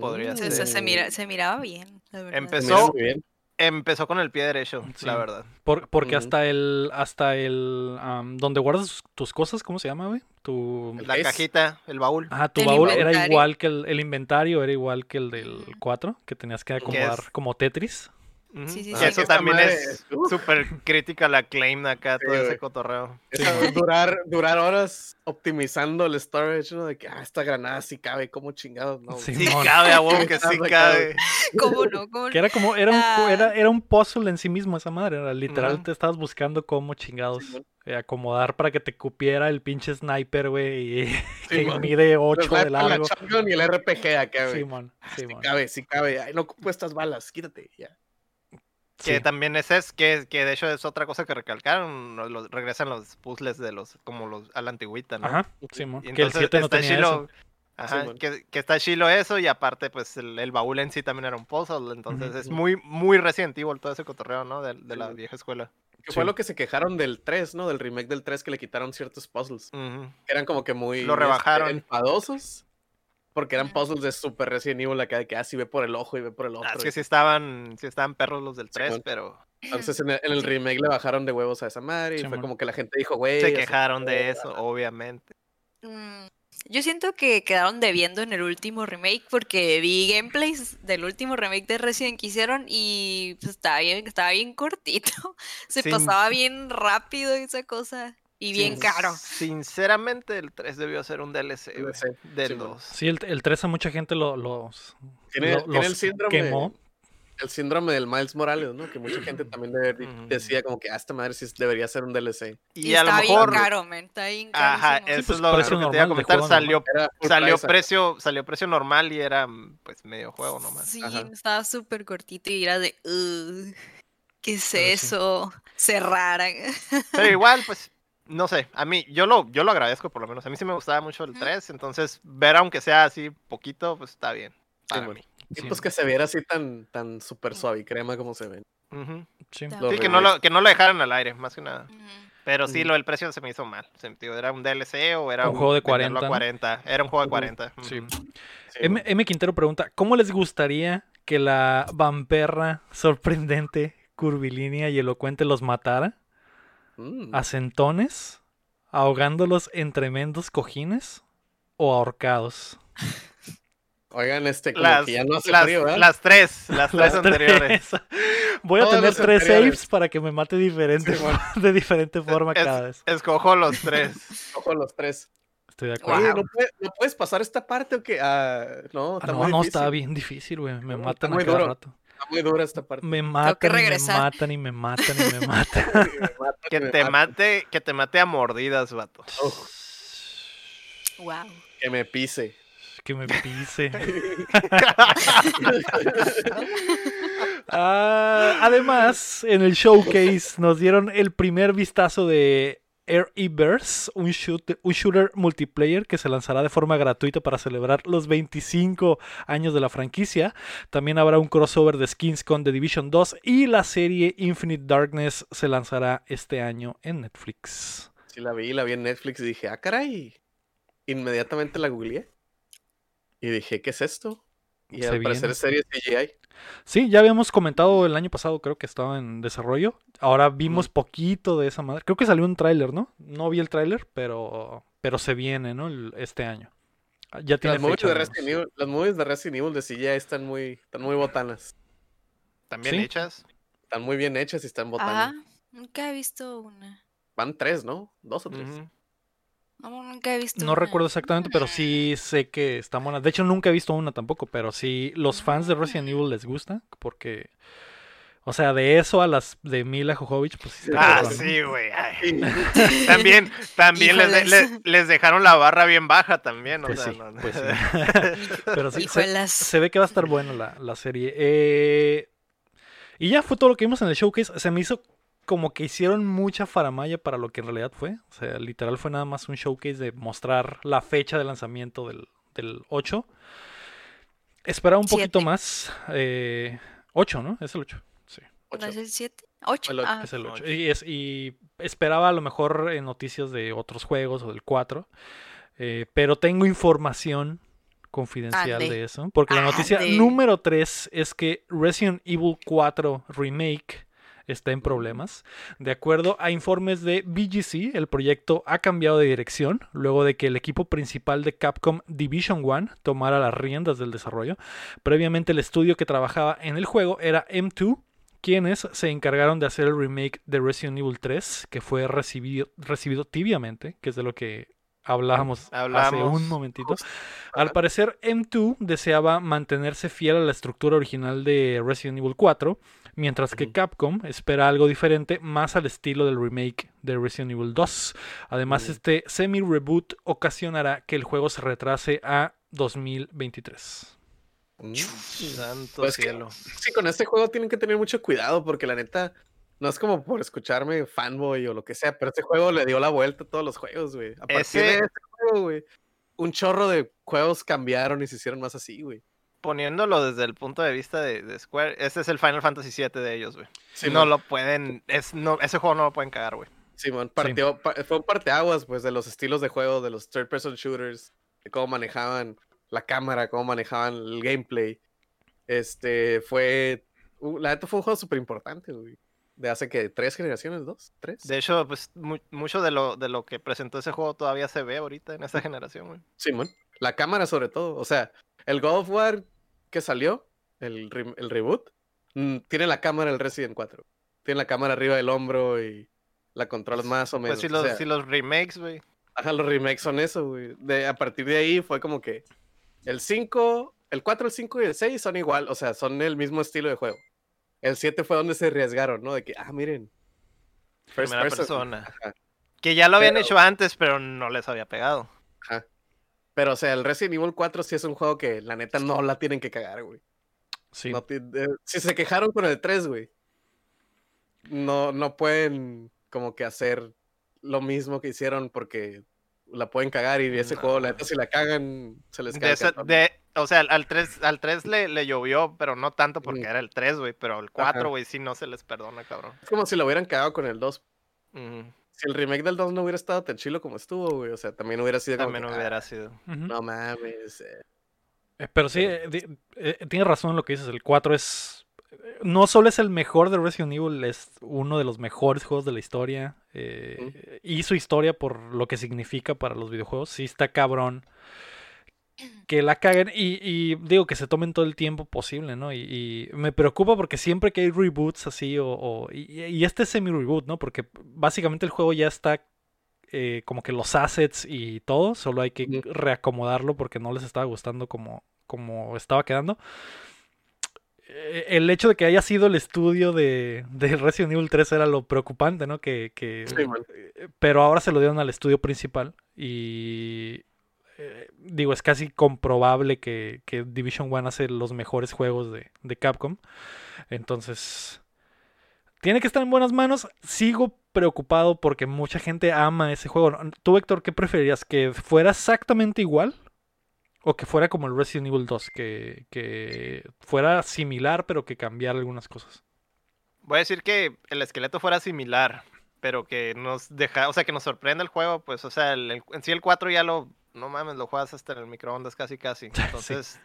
Podría Mm. Se, se- se mira, se miraba bien, la verdad. Se Empezó- bien. Empezó con el pie derecho, Sí. la verdad. Por- porque hasta el. Hasta el. am, donde guardas tus cosas, ¿cómo se llama, güey? Tu. La cajita, el baúl. Ah, tu El baúl era igual que el, el inventario, era igual que el del Ujú. 4, que tenías que acomodar como Tetris. Ujú. Sí, sí, Que sí. Eso también madre es súper crítica la claim acá, todo ese cotorreo. Durar, durar horas optimizando el storage, ¿no? De que, ah, esta granada sí cabe, como chingados, ¿no? Sí. Cabe, a huevo que sí Cabe. ¿Cómo no? ¿Cómo Que era como, era un, Ah. era, era un puzzle en sí mismo esa madre. Era literal, te estabas buscando cómo chingados eh, acomodar para que te cupiera el pinche sniper, güey, y que mide 8 Los de la largo. shotgun y el RPG acá, güey. Simón, Sí Simón. cabe, sí cabe. Ay, no ocupo estas balas, quítate, ya. Que Sí. también es, es que, que de hecho es otra cosa que recalcaron, los- regresan los puzzles de los, como los, a la antigüita, ¿no? Ajá. Y Que el entonces 7 no está tenía chilo, eso. Ajá, que, que está chilo eso y aparte pues el, el baúl en sí también era un puzzle, entonces es muy, muy Resident Evil todo ese cotorreo, ¿no? De, de la vieja escuela. Que fue Sí. lo que se quejaron del 3, ¿no? Del remake del 3 que le quitaron ciertos puzzles. Que eran como que muy Lo este, rebajaron. enfadosos. Porque eran puzzles de Super Resident Evil acá de que así ve por el ojo y ve por el otro. Ah, es que sí estaban, sí estaban perros los del 3, Simón. pero Entonces en el, en el remake le bajaron de huevos a esa madre y fue como que la gente dijo, güey. se quejaron de eso, obviamente. Mm, Yo siento que quedaron debiendo en el último remake porque vi gameplays del último remake de Resident que hicieron y pues, estaba bien, estaba bien cortito. Se pasaba bien rápido esa cosa y bien Sin- caro. Sinceramente, el 3 debió ser un DLC, DLC, del Simón. 2. Sí, el, el 3 a mucha gente lo, los, Tiene, lo- tiene el síndrome. quemó. El síndrome del Miles Morales, ¿no? Que mucha gente también decía como que "Ah, esta madre sí debería ser un DLC. Y, Y, a lo está mejor, bien caro, man. Está bien ajá, carísimo. eso pues, es lo, precio lo que te iba a comentar, salió, salió precio, salió precio normal y era pues medio juego nomás. Sí, Ajá. estaba súper cortito y era de, "Ugh, ¿qué es Pero sí. eso? Cerrar. Pero igual, pues, no sé, a mí, yo lo, yo lo agradezco por lo menos. A mí sí me gustaba mucho el Ujú. 3, entonces ver aunque sea así poquito, pues está bien. Para bueno. mí. Y Sí. pues que se viera así tan, tan súper suave y crema como se ven. Sí. Sí, que no, lo, que no lo dejaran al aire, más que nada. Pero sí, lo del precio se me hizo mal. Se me- digo, ¿Era un DLC o era Un juego de venderlo 40, a ¿no? 40? Era un juego de Ujú. 40. Sí. ujú. Sí, M, M. Quintero pregunta, ¿cómo les gustaría que la vamperra sorprendente, curvilínea y elocuente los matara? Mm. ¿A centones? ¿Ahogándolos en tremendos cojines? ¿O ahorcados? Oigan, este, como Las, que ya no hace las, frío, ¿verdad? las tres, las tres Las anteriores. tres. Voy a Todos tener tres anteriores. saves para que me mate diferente, Sí, bueno. de diferente forma Es- cada vez. Escojo los tres. Los tres. Estoy de acuerdo. Oye. ¿no, puede- no puedes pasar esta parte o qué? Ah, no, Ah, está no, muy no, difícil. está bien difícil, güey. Me matan a cada duro. rato. Está muy dura esta parte. Me matan y me matan y me matan y me matan. Que te mate, que te mate a mordidas, vato. Wow. Que me pise. que me pise. Ah, además, en el showcase nos dieron el primer vistazo de Air shoot- un shooter multiplayer que se lanzará de forma gratuita para celebrar los 25 años de la franquicia. También habrá un crossover de skins con The Division 2 y la serie Infinite Darkness se lanzará este año en Netflix. Sí, la vi, la vi en Netflix y dije, ah, caray. Inmediatamente la googleé. Y dije, ¿qué es esto? Y Se al parecer serie CGI. Sí, ya habíamos comentado el año pasado, creo que estaba en desarrollo. Ahora vimos poquito de esa madre. Creo que salió un tráiler, ¿no? No vi el tráiler, pero pero se viene, ¿no? El- este año. Ah, Ya tiene Las movies, de Resident. Evil, las movies de Resident Evil de CGI están muy, están muy botanas. También Sí. hechas. Están muy bien hechas y están Ajá. botanas. Nunca he visto una. Van tres, ¿no? Dos o tres. No, nunca he visto No una. recuerdo exactamente, pero sí sé que está buena. De hecho, nunca he visto una tampoco, pero sí los fans de Resident Evil les gusta porque o sea, de eso a las de Mila Jovovich, pues sí está Ah, cabrón, ¿no? sí, güey. También, también les, de- les- les dejaron la barra bien baja también. o Pues sea, sí, no- pues sí. Pero sí, se ve que va a estar buena la, la serie. Eh, y ya fue todo lo que vimos en el showcase. Se me hizo como que hicieron mucha faramaya para lo que en realidad fue. O sea, literal fue nada más un showcase de mostrar la fecha de lanzamiento del, del 8. Esperaba un poquito más. Eh, 8, ¿no? Es el 8. Sí, ¿No Ocho. es el 7? 8. El ocho. Ah, es el 8. ocho. Y, es- y esperaba a lo mejor eh, noticias de otros juegos o del 4. eh, pero tengo información confidencial Ande. de eso. Porque la noticia Ande. número 3 es que Resident Evil 4 Remake está en problemas. De acuerdo a informes de BGC, el proyecto ha cambiado de dirección luego de que el equipo principal de Capcom Division 1 tomara las riendas del desarrollo. Previamente el estudio que trabajaba en el juego era M2, quienes se encargaron de hacer el remake de Resident Evil 3, que fue recibido, recibido tibiamente, que es de lo que hablábamos hace un momentito. Al parecer, M2 deseaba mantenerse fiel a la estructura original de Resident Evil 4, mientras que. Capcom espera algo diferente, más al estilo del remake de Resident Evil 2. Además, este semi-reboot ocasionará que el juego se retrase a 2023. Mm. Santo Pues que- cielo. Sí, con este juego tienen que tener mucho cuidado porque la neta no es como por escucharme fanboy o lo que sea, pero este juego le dio la vuelta a todos los juegos, güey. A partir Ese- de este juego, güey, un chorro de juegos cambiaron y se hicieron más así, güey. Poniéndolo desde el punto de vista de, de Square, ese es el Final Fantasy VII de ellos, güey. Sí, no man. lo pueden, es, no, ese juego no lo pueden cagar, güey. Simón, partió, pa- fue un parteaguas, pues, de los estilos de juego, de los third person shooters, de cómo manejaban la cámara, cómo manejaban el gameplay. Este, fue, uh, la neta fue un juego súper importante, güey. De hace que tres generaciones, dos, tres. De hecho, pues mu- mucho de lo, de lo que presentó ese juego todavía se ve ahorita en esta generación, güey. Simón, la cámara sobre todo. O sea, el God of War que salió, el, re- el reboot, mm, tiene la cámara el Resident 4. Tiene la cámara arriba del hombro y la controlas más o menos. Pues si o los, sea, si los remakes, güey. Ajá, los remakes son eso, güey. De, a partir de ahí fue como que el 5, el 4, el 5 y el 6 son igual, o sea, son el mismo estilo de juego. El 7 fue donde se arriesgaron, ¿no? De que, ah, miren. first Primera person. persona. Ajá, Que ya lo habían Pero- hecho antes, pero no les había pegado. ajá. Pero, o sea, el Resident Evil 4 sí es un juego que la neta no la tienen que cagar, güey. Sí. No eh, si se quejaron con el 3, güey. No, no pueden como que hacer lo mismo que hicieron porque la pueden cagar y ese No. juego, la neta, si la cagan, se les cae de- o sea, al 3, al 3 le, le llovió, pero no tanto porque era el 3, güey. Pero el Ajá. 4, güey, sí no se les perdona, cabrón. Es como si lo hubieran cagado con el 2. Ujú, Si el remake del 2 no hubiera estado tan chilo como estuvo, güey. O sea, también hubiera sido como También que, hubiera "Ah, sido. Ujú. No mames. eh". Eh, Pero sí, eh, tienes razón en lo que dices. El 4 es. No solo es el mejor de Resident Evil, es uno de los mejores juegos de la historia. eh, Y su historia por lo que significa para los videojuegos. Sí, está cabrón. Que la caguen y, y digo que se tomen todo el tiempo posible, ¿no? Y, y me preocupa porque siempre que hay reboots así, o, o- y, y este es semi-reboot, ¿no? Porque básicamente el juego ya está eh, como que los assets y todo, solo hay que reacomodarlo porque no les estaba gustando como, como estaba quedando. Eh, El hecho de que haya sido el estudio de, de Resident Evil 3 era lo preocupante, ¿no? Que, que- Sí, eh, pero ahora se lo dieron al estudio principal y eh, digo, es casi comprobable que, que Division 1 hace los mejores juegos de, de Capcom. Entonces, tiene que estar en buenas manos. Sigo preocupado porque mucha gente ama ese juego. Tú, Héctor, ¿qué preferirías? ¿Que fuera exactamente igual? ¿O que fuera como el Resident Evil 2? Que, que fuera similar, pero que cambiara algunas cosas. Voy a decir que el esqueleto fuera similar, pero que nos deja, o sea, que nos sorprenda el juego, pues, o sea, el- el- en sí el 4 ya lo, no mames, lo juegas hasta en el microondas casi casi. Entonces,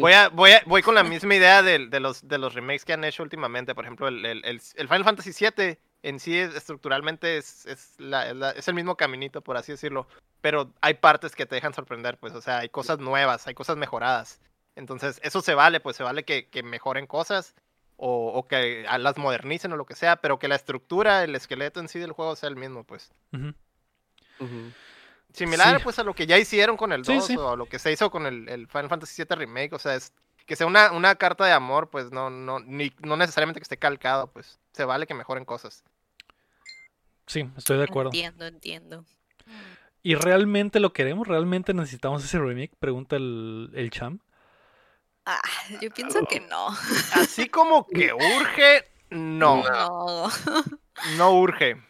voy a, voy a, voy con la misma idea de, de los, de los remakes que han hecho últimamente. Por ejemplo, el, el, el- el Final Fantasy VII en sí es- estructuralmente es, es, la- es la- es el mismo caminito, por así decirlo. Pero hay partes que te dejan sorprender, pues, o sea, hay cosas nuevas, hay cosas mejoradas. Entonces, eso se vale, pues se vale que, que mejoren cosas o, o que las modernicen o lo que sea, pero que la estructura, el esqueleto en sí del juego sea el mismo, pues. Ujú. Ujú. Similar, Sí. pues, a lo que ya hicieron con el Sí, 2 sí. o a lo que se hizo con el, el Final Fantasy VII Remake, o sea, es que sea una, una carta de amor, pues, no, no, ni, no necesariamente que esté calcado, pues, se vale que mejoren cosas. Sí, estoy de acuerdo. Entiendo, entiendo. ¿Y realmente lo queremos? ¿Realmente necesitamos ese remake? Pregunta el, el Cham. Ah, yo pienso que no. Así como que urge, no, No. no urge.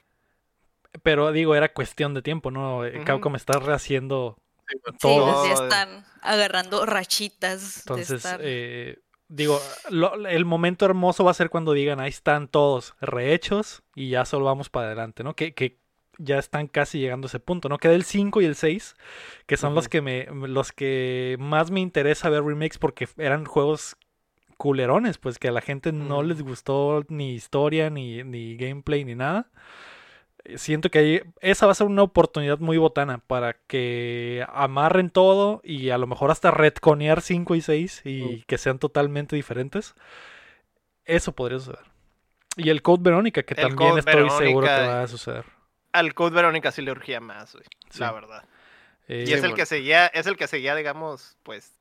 Pero digo, era cuestión de tiempo, ¿no? Eh, Ujú. Capcom está rehaciendo Sí. Sí, todo. pues ya están agarrando rachitas de Entonces, estar. eh, digo, lo- el momento hermoso va a ser cuando digan, ahí están todos rehechos y ya solo vamos para adelante, ¿no? Que, que ya están casi llegando a ese punto, ¿no? Queda el 5 y el 6, que son los que me los que más me interesa ver remakes porque eran juegos culerones, pues que a la gente no les gustó ni historia, ni, ni gameplay, ni nada. Siento que ahí, esa va a ser una oportunidad muy botana para que amarren todo y a lo mejor hasta retconear 5 y 6 y que sean totalmente diferentes. Eso podría suceder. Y el Code Verónica, que El también Code estoy seguro que va a suceder. Al Code Verónica sí le urgía más, güey, la verdad. Eh, Y es el que seguía, es el que seguía, digamos, pues.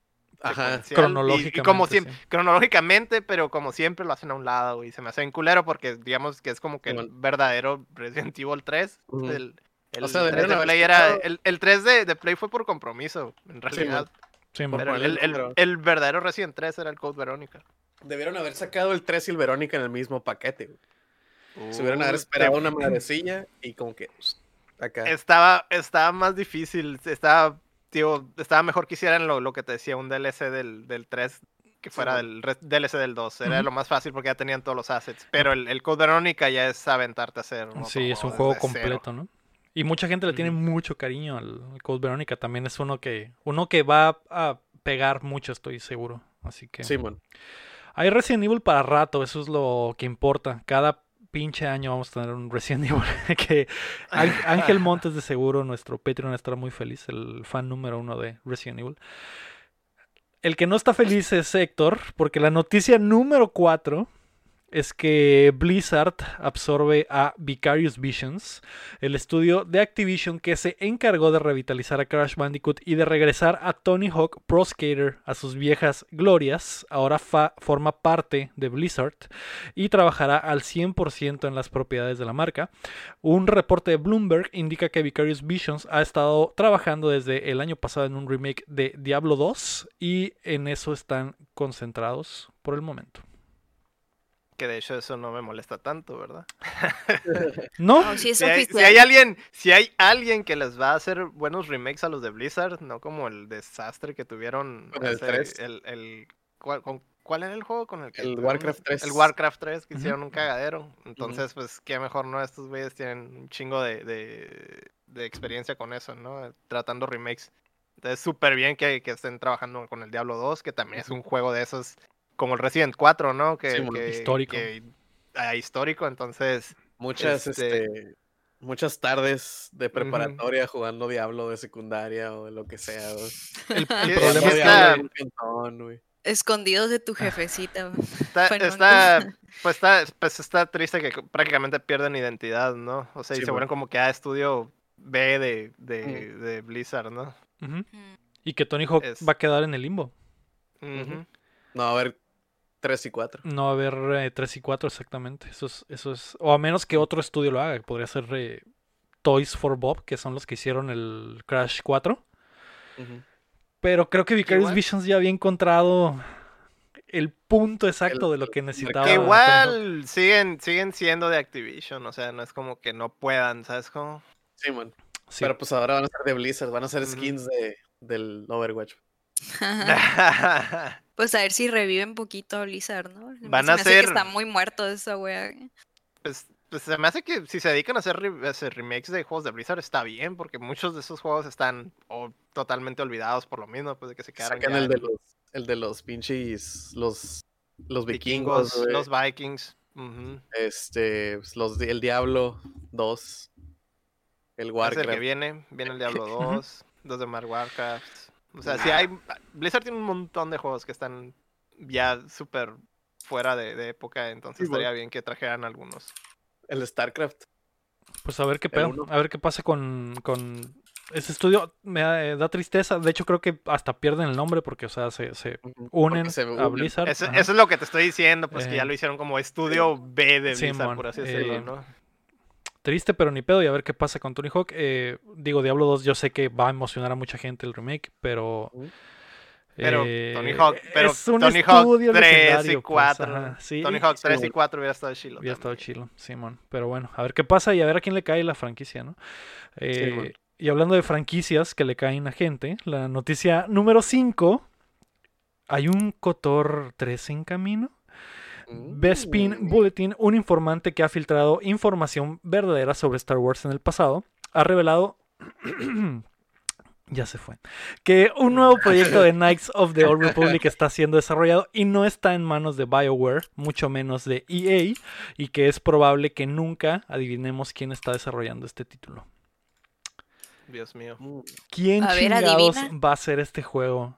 Ajá. secuencial, y- Y, Cronológicamente, como siempre, sí. cronológicamente, pero como siempre lo hacen a un lado, y se me hace bien culero porque digamos que es como que el verdadero Resident Evil 3. Ujú. El, el O sea, 3 debieron de haber Play era. El, el 3 de, de Play fue por compromiso, en realidad. sí, pero por el, el el- número. el verdadero Resident 3 era el Code Verónica. Debieron haber sacado el 3 y el Verónica en el mismo paquete. güey. Se hubieran haber Uh, esperado te- una madrecilla y como que pss, acá. Estaba, estaba más difícil, estaba, tío, estaba mejor que hicieran lo, lo que te decía, un DLC del, del 3 que Sí, fuera mo. del DLC del 2. Era lo más fácil porque ya tenían todos los assets. Pero el, el Code Verónica ya es aventarte a hacer. Sí, es un juego cero. completo, ¿no? Y mucha gente le tiene mucho cariño al al Code Verónica. También es uno que, uno que va a pegar mucho, estoy seguro. Así que. Simón. Hay Resident Evil para rato, eso es lo que importa. Cada pinche año vamos a tener un Resident Evil. que Ángel Montes de seguro, nuestro Patreon, estará muy feliz, el fan número uno de Resident Evil. El que no está feliz es Héctor, porque la noticia número 4 es que Blizzard absorbe a Vicarious Visions, el estudio de Activision que se encargó de revitalizar a Crash Bandicoot y de regresar a Tony Hawk Pro Skater a sus viejas glorias. Ahora forma parte de Blizzard y trabajará al 100% en las propiedades de la marca. Un reporte de Bloomberg indica que Vicarious Visions ha estado trabajando desde el año pasado en un remake de Diablo 2 y en eso están concentrados por el momento. Que de hecho eso no me molesta tanto, ¿verdad? ¿No? No, sí es Si hay, si hay alguien, si hay alguien que les va a hacer buenos remakes a los de Blizzard, no como el desastre que tuvieron Con el ese- 3. el, el- ¿cuál, con- cuál era el juego con el que El tuvieron- Warcraft 3. El Warcraft 3 que Ujú. hicieron un cagadero. Entonces, pues qué mejor, ¿no? Estos güeyes tienen un chingo de, de, de experiencia con eso, ¿no? Tratando remakes. Entonces, súper bien que, que estén trabajando con el Diablo 2, que también es un juego de esos, como el Resident 4, ¿no? Que, Sí, que- Histórico. que- ah, histórico, entonces... Muchas, Este- este... muchas tardes de preparatoria jugando Diablo de secundaria o de lo que sea. El, problema está- Diablo en un cantón, güey. Escondidos de tu jefecita. Está, Bueno, está, pues está, pues está triste que prácticamente pierden identidad, ¿no? O sea, y se vuelven como que a estudio B de, de, Mm. de Blizzard, ¿no? Mm. Y que Tony Hawk Es- va a quedar en el limbo. Ujú. No, a ver, 3 y 4. No va a haber 3 y 4 exactamente. Eso es, eso es. O a menos que otro estudio lo haga. Podría ser eh, Toys for Bob, que son los que hicieron el Crash 4. Pero creo que Vicarious igual- Visions ya había encontrado el punto exacto de lo que necesitaba. Que igual siguen, siguen siendo de Activision, o sea, no es como que no puedan, ¿sabes cómo? Sí, man. Sí. Pero pues ahora van a ser de Blizzard, van a ser skins de, del Overwatch. Pues a ver si revive un poquito Blizzard, ¿no? Se me Van a hace que ser- está muy muerto esa wea. pues, pues se me hace que si se dedican a hacer, re- a hacer remakes de juegos de Blizzard está bien, porque muchos de esos juegos están o, totalmente olvidados por lo mismo, pues de que se quedaron Sacan ya el de los, el de los pinches, los, los vikingos, los vikings. este, pues, los, el Diablo 2, el Es el Warcraft. que viene, viene el Diablo Ujú. 2, dos de Mark Warcraft. O sea, sí hay. Blizzard tiene un montón de juegos que están ya súper fuera de, de época, entonces Sí, bueno. estaría bien que trajeran algunos. El StarCraft. Pues a ver qué pedo. A ver qué pasa con, con ese estudio. Me da, eh, da tristeza. De hecho, creo que hasta pierden el nombre porque, o sea, se, se unen se a. Blizzard. Eso, es lo que te estoy diciendo, pues que ya Eh, lo hicieron como estudio B de Blizzard, por así eh, decirlo, ¿no? Triste, pero ni pedo. Y a ver qué pasa con Tony Hawk. Eh, digo, Diablo 2, yo sé que va a emocionar a mucha gente el remake, pero. Pero eh, Tony Hawk, pero es un Tony Hawk estudio 3 y legendario, pues, 4. ajá, sí, Tony Hawk sí, 3 y bueno. 4 hubiera estado chilo. Hubiera estado chilo, Simón. Pero bueno, a ver qué pasa y a ver a quién le cae la franquicia, ¿no? Eh, y hablando de franquicias que le caen a gente, la noticia número 5. Hay un Cotor 3 en camino. Bespin. Bulletin, un informante que ha filtrado información verdadera sobre Star Wars en el pasado, ha revelado. ya se fue. Que un nuevo proyecto de Knights of the Old Republic está siendo desarrollado y no está en manos de BioWare, mucho menos de EA, y que es probable que nunca adivinemos quién está desarrollando este título. Dios mío. ¿Quién A ver, chingados adivina. va a ser este juego?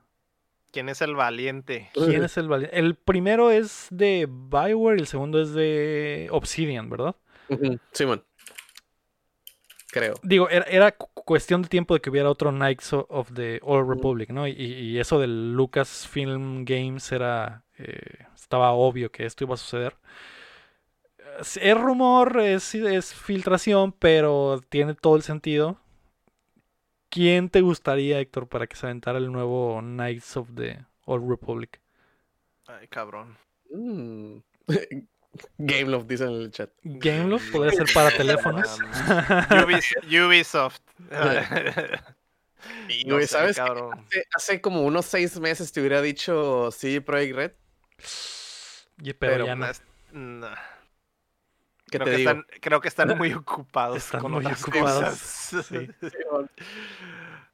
¿Quién es el valiente? ¿Quién es el valiente? El primero es de BioWare y el segundo es de Obsidian, ¿verdad? Ujú, Simón. Creo. Digo, era, era cu- cuestión de tiempo de que hubiera otro Knights of the Old Republic, ¿no? Y, y eso del Lucasfilm Games era. eh, estaba obvio que esto iba a suceder. Es, es rumor, es, es filtración, pero tiene todo el sentido. ¿Quién te gustaría, Héctor, para que se aventara el nuevo Knights of the Old Republic? Ay, cabrón. Mm. Game Love dice en el chat. Gameloft podría ser para teléfonos. Ubis- Ubisoft. Y, No. Hace, hace como unos seis meses te hubiera dicho CD Projekt Red. Y- pero, Pero ya no. Es- no. ¿Qué Creo, te que digo? están, creo que están muy ocupados Están con muy otras ocupados, cosas. sí.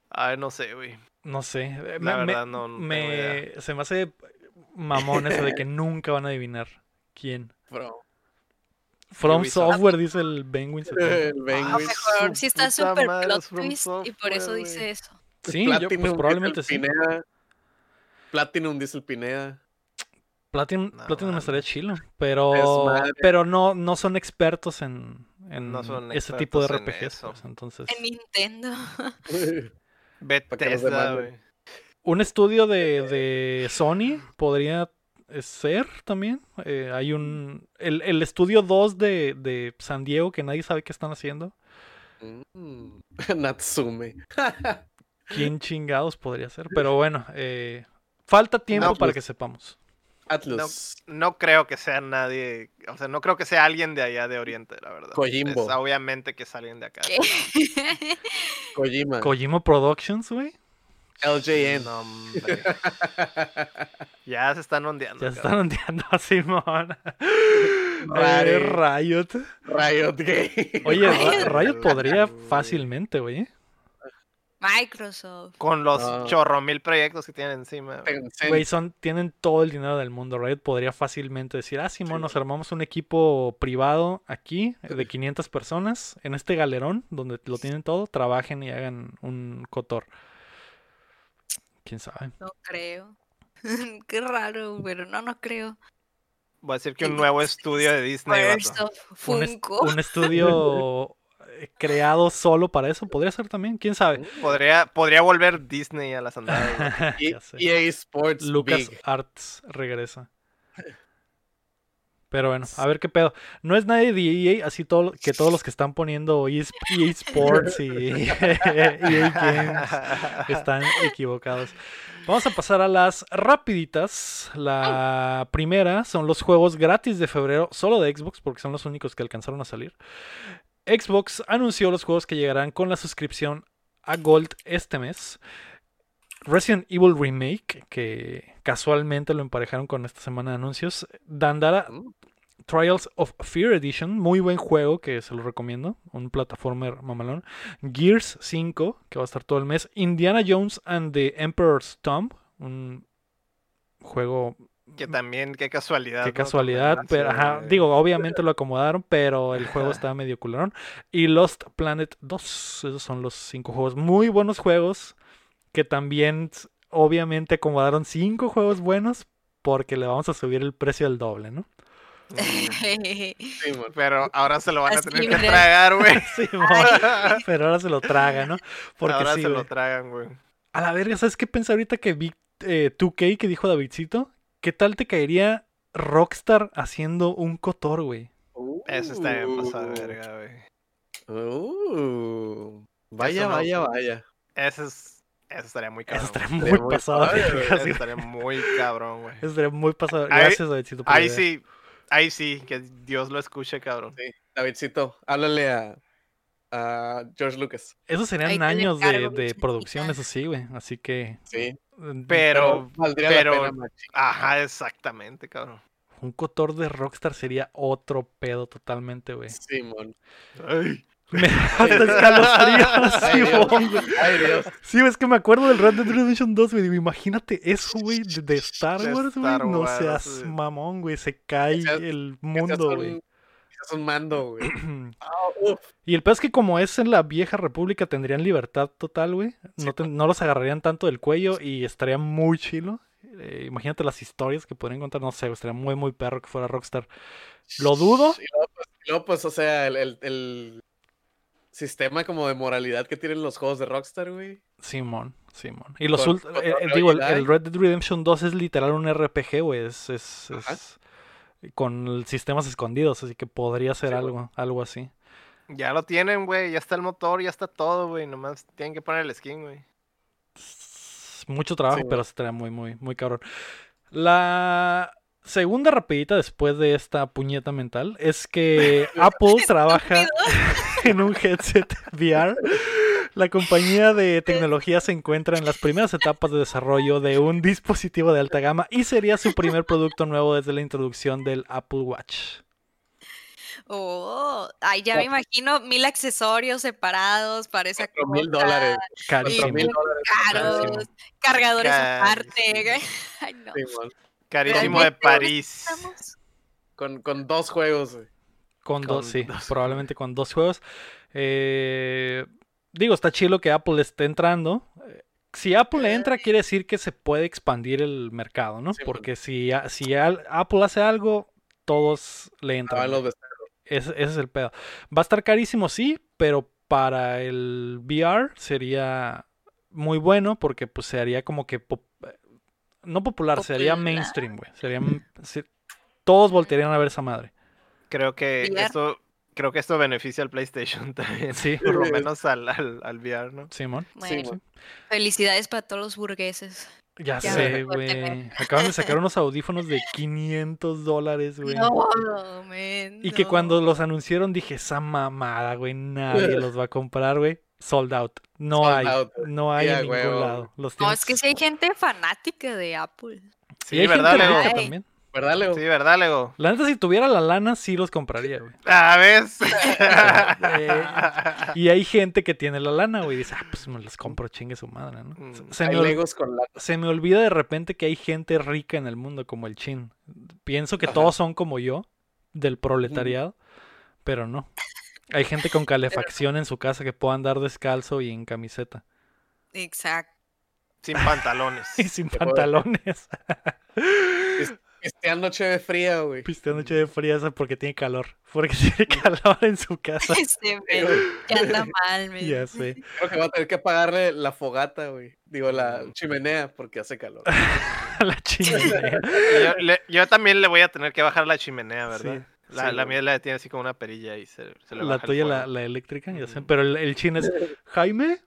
Ay, no sé, güey. No sé. eh, La me- verdad, no- me- se me hace mamón eso de que nunca van a adivinar quién. Bro. From Ubisoft. Software, dice el Penguin. 70. El Ah, Penguin. su Si está súper plot twist y por eso dice eso. Sí, yo, pues probablemente sí. Pineda. Platinum dice el Pineda. Platinum, No, Platinum estaría chilo. Pero, pero no, no son expertos en, en No son ese tipo de expertos en RPGs. eso. pues, entonces, En Nintendo. Bethesda, güey. un estudio de, de Sony podría eh, ser también. Eh, hay un. El, el estudio 2 de, de San Diego que nadie sabe qué están haciendo. Mm. Natsume. ¿Quién chingados podría ser? Pero bueno, eh, falta tiempo No, para pues- que sepamos. Atlus. No creo que sea nadie, o sea, no creo que sea alguien de allá de Oriente, la verdad. Kojimbo. Es obviamente que es alguien de acá. ¿Qué? Kojima. Kojima Productions, güey. LJN. No, ya se están ondeando. Ya se están ondeando a Simón. Rare. Eh, Riot. Riot Game. Oye, Riot podría fácilmente, güey. Microsoft. Con los Ah. chorro mil proyectos que tienen encima. güey. Son, tienen todo el dinero del mundo. Riot podría fácilmente decir, ah, Simón, Sí. nos armamos un equipo privado aquí eh, de 500 personas en este galerón donde lo tienen todo, trabajen y hagan un cotor. ¿Quién sabe? No creo. Qué raro, pero no, no creo. Voy a decir que un nuevo estudio de Disney. First of Un, Funko. un estudio creado solo para eso podría ser también, quién sabe. Podría, podría volver Disney a las andadas. Y-. EA Sports Lucas Big. Arts regresa. Pero bueno, a ver qué pedo. No es nadie de EA, así todo, que todos los que están poniendo EA EA Sports y EA Games están equivocados. Vamos a pasar a las rapiditas. La primera son los juegos gratis de febrero, solo de Xbox, porque son los únicos que alcanzaron a salir. Xbox anunció los juegos que llegarán con la suscripción a Gold este mes. Resident Evil Remake, que casualmente lo emparejaron con esta semana de anuncios. Dandara. Trials of Fear Edition, muy buen juego que se lo recomiendo, un plataformer mamalón. Gears 5, que va a estar todo el mes. Indiana Jones and the Emperor's Tomb, un juego, que también, qué casualidad. qué ¿no? casualidad, pero sí, ajá, digo, obviamente lo acomodaron, pero el juego está medio culerón. Y Lost Planet 2, esos son los cinco juegos, muy buenos juegos, que también obviamente acomodaron cinco juegos buenos, porque le vamos a subir el precio al doble, ¿no? Sí, mon. Pero ahora se lo van a Así, tener que tragar, güey. Simón, pero ahora se lo traga, ¿no? Porque ahora sí, se lo tragan, güey. A la verga, ¿sabes qué pensé ahorita que vi eh, 2K que dijo Davidcito? ¿Qué tal te caería Rockstar haciendo un cotor, güey? Eso está bien pasado, de verga, güey. Uh, vaya, no- vaya, vaya. Eso es. Eso estaría muy cabrón. Eso estaría muy Estaría muy pasado. padre, verga, Eso estaría muy cabrón, güey. Eso estaría muy pasado. Ahí- Gracias, Davidcito. Ahí sí. Ahí sí, que Dios lo escuche, cabrón. Sí. Davidcito, háblale a, a George Lucas. Esos serían Ahí años de, producción, eso sí, güey. Así que. Sí. mm, Pero, pero- la pena, machi. ajá, exactamente, cabrón. Un cotor de Rockstar sería otro pedo totalmente, güey. Simón. Ay, Me escalofríos. Sí, es que me acuerdo del Red Dead Redemption 2, güey. Imagínate eso, güey, de, Star Wars, güey. No seas mamón, güey. Se cae el mundo, un- güey. Un mando, güey. Ah. Y el peor es que como es en la vieja república, tendrían libertad total, güey. No, te- no los agarrarían tanto del cuello y estaría muy chilo. Eh, imagínate las historias que podrían contar. No sé, güey, estaría muy, muy perro que fuera Rockstar. Lo dudo. Y luego, pues, y luego, pues, o sea, el, el- el sistema como de moralidad que tienen los juegos de Rockstar, güey. Simón, Simón. Y los Con- ult- con eh, digo, el, Red Dead Redemption 2 es literal un RPG, güey. Es, es- Ajá. es con sistemas escondidos, así que podría ser Sí, algo, algo así. Ya lo tienen, güey. Ya está el motor, ya está todo, güey. Nomás tienen que poner el skin, güey. Mucho trabajo, Sí, pero estaría muy, muy, muy cabrón. La segunda rapidita después de esta puñeta mental es que Apple trabaja en un headset VR. La compañía de tecnología se encuentra en las primeras etapas de desarrollo de un dispositivo de alta gama y sería su primer producto nuevo desde la introducción del Apple Watch. Oh, ay, ya me imagino mil accesorios separados para esa Cuatro mil cosa, dólares. Carísimo. Mil dólares. caros, Carísimo. cargadores Carísimo. aparte. Ay, no. Carísimo de ¿Realmente París. Con, con dos juegos. Con Con dos, sí, dos probablemente con dos juegos. Eh, digo, está chido que Apple esté entrando. Eh, Si Apple entra, quiere decir que se puede expandir el mercado, ¿no? Sí, Porque si, a- si al- Apple hace algo, todos le entran. Ese, ese es el pedo. Va a estar carísimo, sí, pero para el VR sería muy bueno porque pues se haría como que pop- no popular, sería Popular. mainstream, güey. Sería se- todos voltearían a ver esa madre. Creo que VR. esto. Creo que esto beneficia al PlayStation también. Sí, Por lo menos al, al, al VR, ¿no? Simón. Bueno, Simón. felicidades para todos los burgueses. Ya, Ya sé, güey. Acaban de sacar unos audífonos de 500 dólares, güey. No, men, Y que no. cuando los anunciaron dije, esa mamada, güey, nadie los va a comprar, güey. Sold out. No Sold hay. out. No hay Sí, en ningún lado. Los No, tienes- es que si hay gente fanática de Apple. Y Sí, hay ¿verdad, gente también. ¿Verdad, Leo? Sí, ¿verdad, Lego? La neta, si tuviera la lana, sí los compraría, güey. A ver. Eh, Y hay gente que tiene la lana, güey. y Dice, ah, pues me los compro, chingue su madre, ¿no? Mm. Se Hay me, Legos con la... se me olvida de repente que hay gente rica en el mundo, como el chin. Pienso que Ajá. todos son como yo, del proletariado, pero no. Hay gente con calefacción en su casa que pueda andar descalzo y en camiseta. Exacto. Sin pantalones. Y sin pantalones. Pisteando cheve fría, güey. Pisteando noche de frío eso porque tiene calor. Porque tiene calor en su casa. Este ya anda mal, men. Ya sé. Creo que va a tener que apagarle la fogata, güey. Digo, la chimenea, porque hace calor. La chimenea. Yo, le- yo también le voy a tener que bajar la chimenea, ¿verdad? Sí, la, sí, la güey. mía la tiene así como una perilla y se, se le La baja el tuya, la, la eléctrica, ya sé. Pero el, el chin es, Jaime,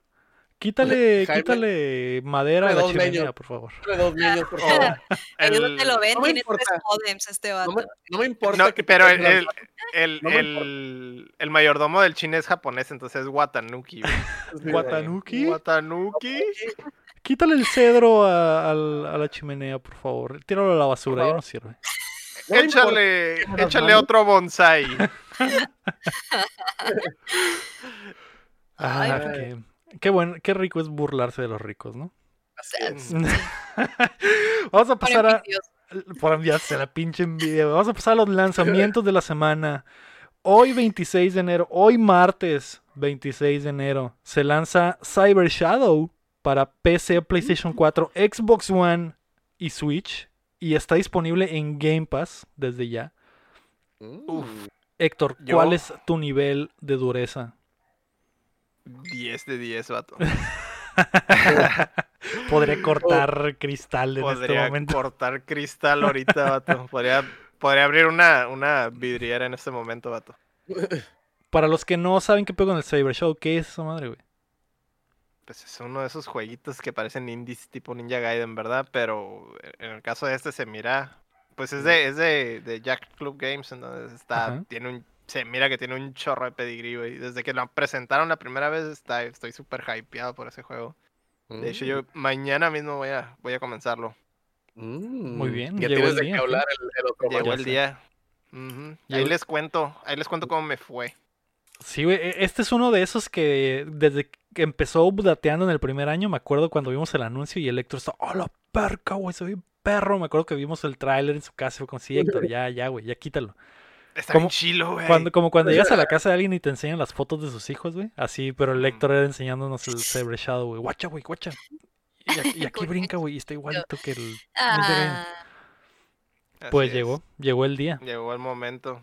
quítale, Jaime, quítale madera a la chimenea, leños. por favor. Dos por lo ven, no me tiene importa. tres modems este vato. No me, no me importa No, que te pero el, el, el, No me el- el mayordomo del chin es japonés, entonces es Watanuki. Sí. Watanuki, Watanuki. quítale el cedro a, al- a la chimenea, por favor. Tíralo a la basura, ya no sirve. No me importa. Échale, échale otro bonsai. Ay, Ah, güey. qué, qué bueno, qué rico es burlarse de los ricos, ¿no? Vamos a Por pasar a, por enviarse la pinche envidia. Vamos a pasar a los lanzamientos de la semana. Hoy 26 de enero, hoy martes 26 de enero, se lanza Cyber Shadow para PC, PlayStation 4, Xbox One y Switch. Y está disponible en Game Pass desde ya. Mm. Uf. Héctor, Yo- ¿cuál es tu nivel de dureza? 10 de 10, vato. Podría cortar cristal en este Podría momento. cortar cristal ahorita, vato. Podría, podría abrir una, una vidriera en este momento, vato. Para los que no saben qué pego con el Cyber Shadow, ¿qué es esa madre, güey? Pues es uno de esos jueguitos que parecen indies tipo Ninja Gaiden, ¿verdad? Pero en el caso de este se mira. Pues es de, es de, de Jack Club Games, entonces está. Ajá. Tiene un. Se mira que tiene un chorro de pedigrí, güey. Desde que lo presentaron la primera vez, está, estoy súper hypeado por ese juego. De hecho, yo mañana mismo voy a, voy a comenzarlo. Mm. Muy bien, Ya llegó tienes el de día, qué hablar el, el otro Llegó el día. Ujú. Ahí les cuento, ahí les cuento cómo me fue. Sí, güey, e- este es uno de esos que desde que empezó updateando en el primer año, me acuerdo cuando vimos el anuncio y el Héctor estaba, ¡oh, la perca, güey! Soy un perro. Me acuerdo que vimos el tráiler en su casa y fue como, sí, Héctor, ya, ya, güey, ya quítalo. Está ¿Cómo- bien chilo, güey. Cuando, como cuando llegas a la casa de alguien y te enseñan las fotos de sus hijos, güey. Así, pero el. Héctor era enseñándonos el Cyber Shadow, güey. Guacha, güey, guacha. Y, aquí- y aquí Con brinca, güey, y está igualito que el... Ah, Así Pues es. llegó, llegó el día. Llegó el momento.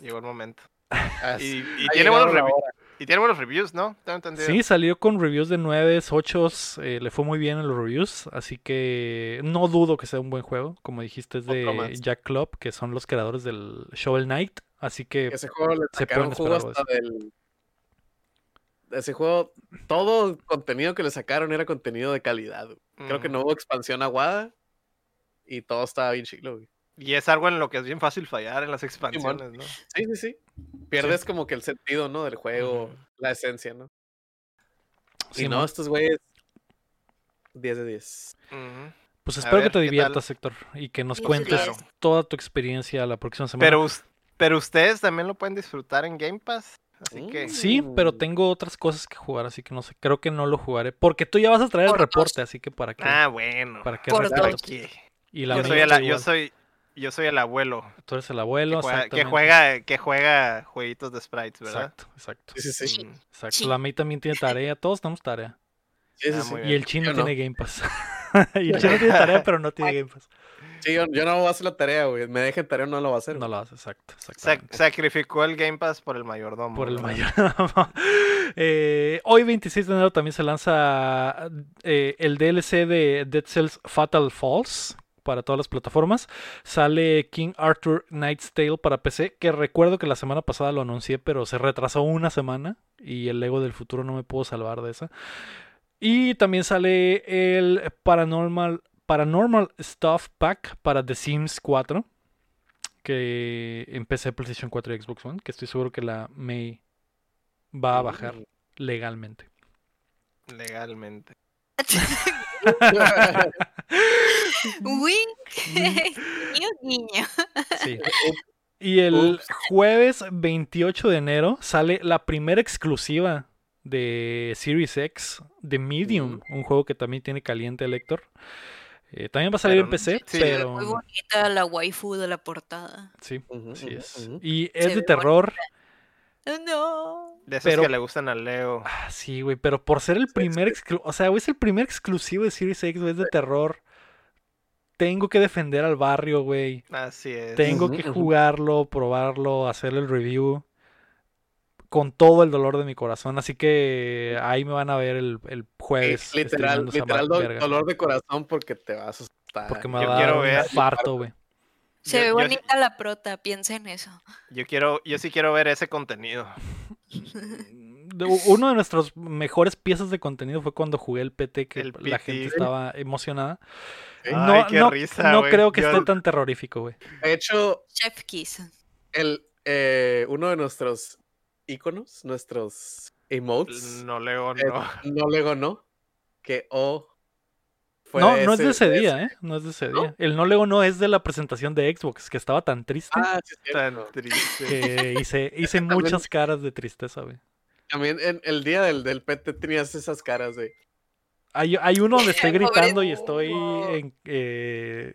Llegó el momento. Así. Y, y tiene buenos la revi- hora. Y tiene buenos reviews, ¿no? Tengo entendido. Sí, salió con reviews de 9, 8, le fue muy bien en los reviews, así que no dudo que sea un buen juego. Como dijiste, es de. Jack Club, que son los creadores del Shovel Knight, así que Ese juego le se sacaron jugo algo hasta del. Ese juego, todo contenido que le sacaron era contenido de calidad. Creo que no hubo expansión aguada y todo estaba bien chilo. güey. Y es algo en lo que es bien fácil fallar en las expansiones, ¿no? Sí, sí, sí. Pierdes como que el sentido, ¿no? Del juego, la esencia, ¿no? y Simón, no, estos güeyes. 10 de 10. Ujú. pues espero ver, que te diviertas, Héctor, y que nos Sí, cuentes claro. toda tu experiencia la próxima semana. Pero, us- pero ustedes también lo pueden disfrutar en Game Pass. Así que. Mm. Sí, pero tengo otras cosas que jugar, así que no sé, creo que no lo jugaré, porque tú ya vas a traer el reporte, así que para qué, Ah, bueno. para qué Por reporte? dos. Aquí. Y la Yo soy, yo soy el abuelo Tú eres el abuelo, que juega, que juega, que juega jueguitos de sprites, ¿verdad? Exacto, exacto. Sí, sí, sí. Exacto. Sí. La May también tiene tarea, todos tenemos tarea. Sí, sí, Ah, Y el chino Yo no. tiene Game Pass. y el chino tiene tarea, pero no tiene Game Pass. Sí, yo, yo no voy a hacer la tarea, güey. Me dejen tarea, no lo voy a hacer. No lo hace, exacto. Sac- sacrificó el Game Pass por el mayordomo. Por el ¿verdad? mayor. Eh, hoy 26 de enero también se lanza eh, el DLC de Dead Cells Fatal Falls para todas las plataformas. Sale King Arthur Knight's Tale para PC, que recuerdo que la semana pasada lo anuncié, pero se retrasó una semana y el Lego del futuro no me pudo salvar de esa. Y también sale el Paranormal, Paranormal Stuff Pack para The Sims 4. Que en PC, PlayStation 4 y Xbox One. Que estoy seguro que la May va a bajar legalmente. Legalmente. Wink. Guiño. Sí. Y el Ups. jueves 28 de enero sale la primera exclusiva de Series X de Medium, un juego que también tiene caliente el Héctor. Eh, también va a salir Pero en PC, sí, pero Muy bonita la waifu de la portada. sí, ujú, es. Y es Se de terror. No. De esos Pero- que le gustan a Leo. Ah, sí, güey, pero por ser el primer exclu- o sea, güey, es el primer exclusivo de Series X, güey, es de terror. Tengo que defender al barrio, güey. Así es. Tengo que jugarlo, probarlo, hacerle el review con todo el dolor de mi corazón. Así que ahí me van a ver el, el jueves. Literal, literal do- verga, dolor de corazón porque te vas a asustar. Porque me va a dar un ver- infarto, güey. Se Yo- ve yo- bonita la prota, piensa en eso. Yo quiero, yo sí quiero ver ese contenido. De- Uno de nuestros mejores piezas de contenido fue cuando jugué el PT, que El la gente estaba emocionada. Ay, No, qué no, risa, no creo que Yo- esté tan terrorífico, güey. De hecho, Chef Kiss. el, eh, uno de nuestros iconos, nuestros emotes, No, Leo, eh, no. no luego no, que O fue No, no es de ese de día, ¿eh? No es de ese ¿No? día. El no lego no es de la presentación de Xbox, que estaba tan triste Ah, sí, es Tan triste. que hice, hice También- muchas caras de tristeza, güey. También en el día del, del PT tenías esas caras de. Hay, hay uno donde estoy gritando y estoy en- eh,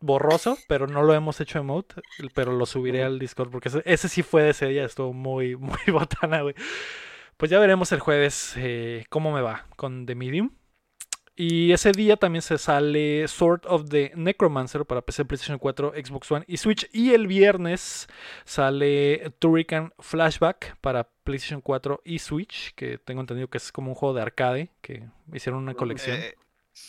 borroso, pero no lo hemos hecho emote, pero lo subiré al Discord porque ese, ese sí fue de ese día, estuvo muy, muy botana, güey. Pues ya veremos el jueves eh, cómo me va con The Medium. Y ese día también se sale Sword of the Necromancer para PC, PlayStation 4, Xbox One y Switch. Y el viernes sale Turrican Flashback para PlayStation 4 y Switch, que tengo entendido que es como un juego de arcade, que hicieron una colección. Eh,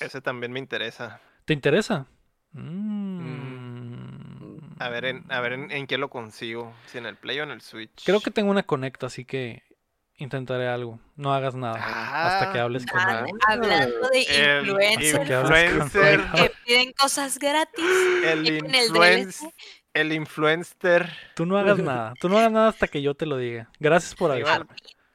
ese también me interesa. ¿Te interesa? Mm. A ver, en, a ver en, en qué lo consigo. Si en el Play o en el Switch. Creo que tengo una conecta, así que intentaré algo. No hagas nada hasta que Ah, hables con Ah, él. hablando de Que influencer. Que piden cosas gratis. El, en el influencer. Tú no hagas nada. Tú no hagas nada hasta que yo te lo diga. Gracias por avisarme.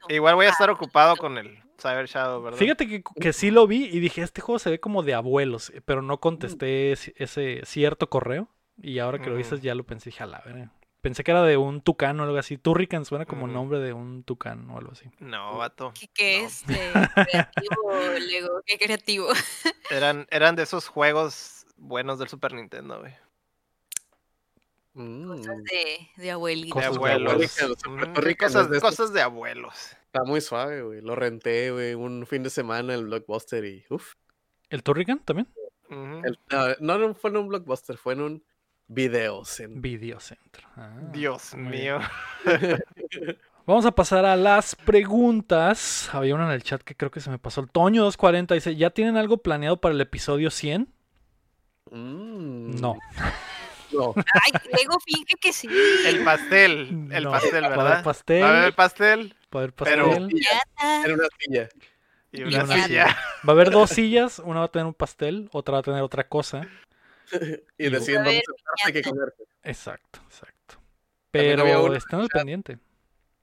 igual voy a estar ocupado con el Cyber Shadow, ¿verdad? Fíjate que, que sí lo vi y dije, este juego se ve como de abuelos, pero no contesté ese cierto correo. Y ahora que lo dices ya lo pensé, dije, a la verga. Pensé que era de un tucán o algo así. Turrican suena como nombre de un tucán o algo así. No, vato. ¿Qué, qué No. es de creativo, Lego? ¿Qué creativo? Eran, eran de esos juegos buenos del Super Nintendo, güey. Mm, Cosas de, de. De Cosas de abuelos. abuelos. Mm, cosas, de esos- cosas de abuelos. está muy suave, güey. Lo renté, güey, un fin de semana en el Blockbuster y uff. ¿El Turrican también? No, no fue en un Blockbuster, fue en un Videocentro. Videocentro. Ah, Dios mío. Vamos a pasar a las preguntas. Había una en el chat que creo que se me pasó. El Toño 240 dice, ¿ya tienen algo planeado para el episodio 100? Mm, No. no. Ay, Lego finge que sí. El pastel. El No. pastel, Va a haber ¿verdad? pastel. Va a haber pastel Va a haber pero- pastel. Piñata. Era una silla. y Y una una silla. Va a haber dos sillas. Una va a tener un pastel, otra va a tener otra cosa. Y vamos a sentarse que comer. Exacto, exacto. Pero estén al pendiente.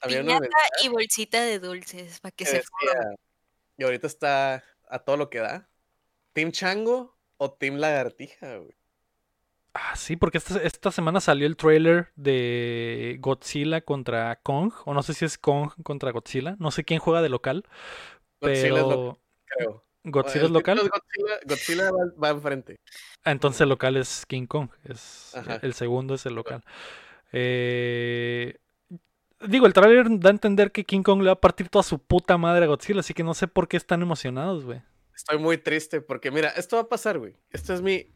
Piñata y bolsita de dulces para que que se decía, y ahorita está a todo lo que da. ¿Team Chango o Team Lagartija, güey? Ah, sí, porque esta, esta semana salió el trailer de Godzilla contra Kong. O no sé si es Kong contra Godzilla. No sé quién juega de local. Godzilla pero es lo creo. Godzilla es local. Godzilla, Godzilla va, va enfrente. Ah, entonces el local es King Kong. Es, Ajá. el segundo es el local. Eh, digo, el trailer da a entender que King Kong le va a partir toda su puta madre a Godzilla. Así que no sé por qué están emocionados, güey. Estoy muy triste porque, mira, esto va a pasar, güey. Este es mi.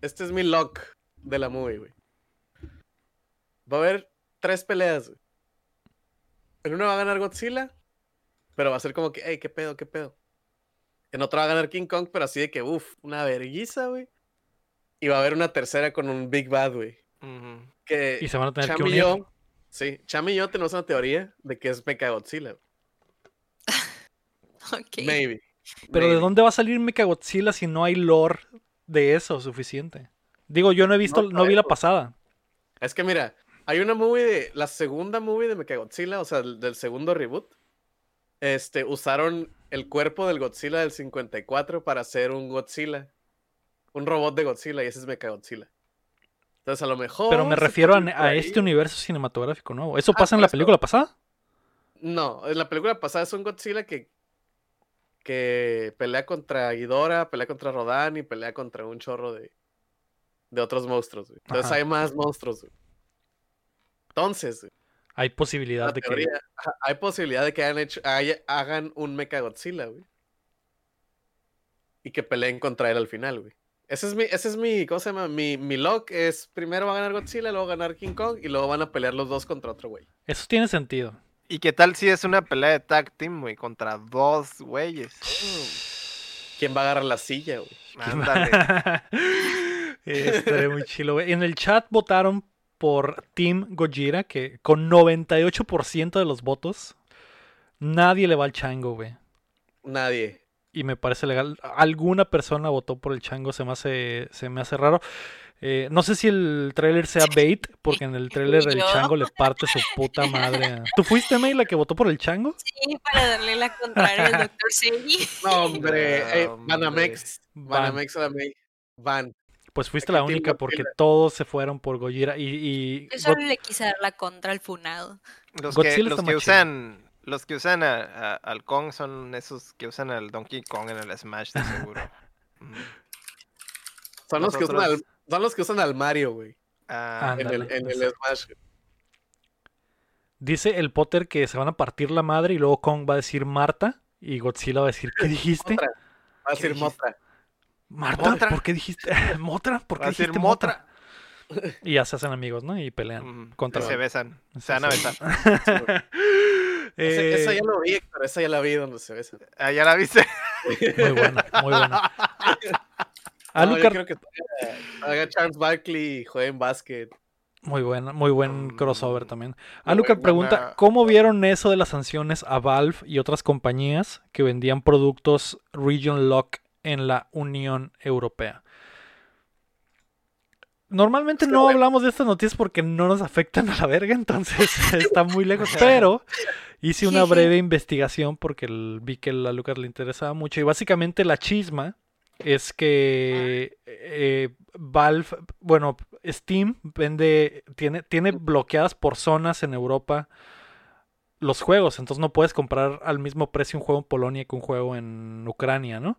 Este es mi lock de la movie, güey. Va a haber tres peleas, güey. En una va a ganar Godzilla, pero va a ser como que, hey, qué pedo, qué pedo. En otra va a ganar King Kong, pero así de que, uff, una verguiza, güey. Y va a haber una tercera con un Big Bad, güey. Que Y se van a tener Cham que y unir. yo, sí, Cham y yo tenemos una teoría de que es Mecha Godzilla. Ok. Maybe. Pero ¿de dónde va a salir Mechagodzilla si no hay lore de eso suficiente? Digo, yo no he visto, No no, vi la pasada. Es que mira, hay una movie de. La segunda movie de Mechagodzilla, o sea, del, del segundo reboot. Este, usaron el cuerpo del Godzilla del 54 para hacer un Godzilla. Un robot de Godzilla, y ese es Mechagodzilla. Entonces, a lo mejor. Pero me refiero a, este universo cinematográfico nuevo. ¿Eso Ah, pasa en la película pasada? No, en la película pasada es un Godzilla que. que pelea contra Ghidorah, pelea contra Rodan y pelea contra un chorro de. de otros monstruos, güey. Entonces Ajá. hay más monstruos, güey. Entonces, güey, Hay posibilidad la de que... teoría, hay posibilidad de que hagan, hecho, hagan un Mecha Godzilla, güey. Y que peleen contra él al final, güey. Ese es mi, ese es mi, ¿cómo se llama? Mi, mi lock es primero va a ganar Godzilla, luego va a ganar King Kong y luego van a pelear los dos contra otro güey. Eso tiene sentido. ¿Y qué tal si es una pelea de tag team, güey, contra dos güeyes? ¿Quién va a agarrar la silla, güey? Ándale. Estaría muy chilo, güey. En el chat votaron por Team Gojira, que con 98% de los votos, nadie le va al chango, güey. Nadie. Y me parece legal. Alguna persona votó por el chango, se me hace, se me hace raro. Eh, no sé si el tráiler sea bait, porque en el tráiler el chango le parte su puta madre. a- ¿Tú fuiste, May, la que votó por el chango? Sí, para darle la contraria al doctor Seiji. No, hombre. No, eh. Banamex. Banamex a la May. Van. Pues fuiste la única porque Godzilla. todos se fueron por Gojira y, y Yo God- solo le quise dar la contra al funado. Los que, los usan, los que usan a- a- al Kong son esos que usan al Donkey Kong en el Smash, de seguro. Mm. Son los, que usan al, son los que usan al Mario, güey. Ah, En el, en el. Smash. dice el Potter que se van a partir la madre y luego Kong va a decir Marta y Godzilla va a decir ¿qué dijiste? Va a ¿Qué decir? Motra. Marta, Motra. ¿por qué dijiste Motra? ¿Por va qué a decir dijiste Motra. Motra? Y ya se hacen amigos, ¿no? Y pelean Mm, contra y se besan. Se van a besar. Ese- esa Eh, ya lo vi, Héctor. Esa ya la vi donde se besan. Ah, ya la viste. Muy buena, muy buena. No, yo Alucard, creo que haga Charles Barkley y juegue en básquet. muy buena, muy buen Mm, crossover también. Alucard buena. pregunta, ¿cómo vieron eso de las sanciones a Valve y otras compañías que vendían productos Region Lock en la Unión Europea? Normalmente no bueno. hablamos de estas noticias porque no nos afectan a la verga, entonces está muy lejos. Pero hice una breve investigación porque el- vi que a Lucas le interesaba mucho. Y básicamente la chisma es que eh, Valve, bueno, Steam vende, tiene, tiene bloqueadas por zonas en Europa los juegos. Entonces no puedes comprar al mismo precio un juego en Polonia que un juego en Ucrania, ¿no?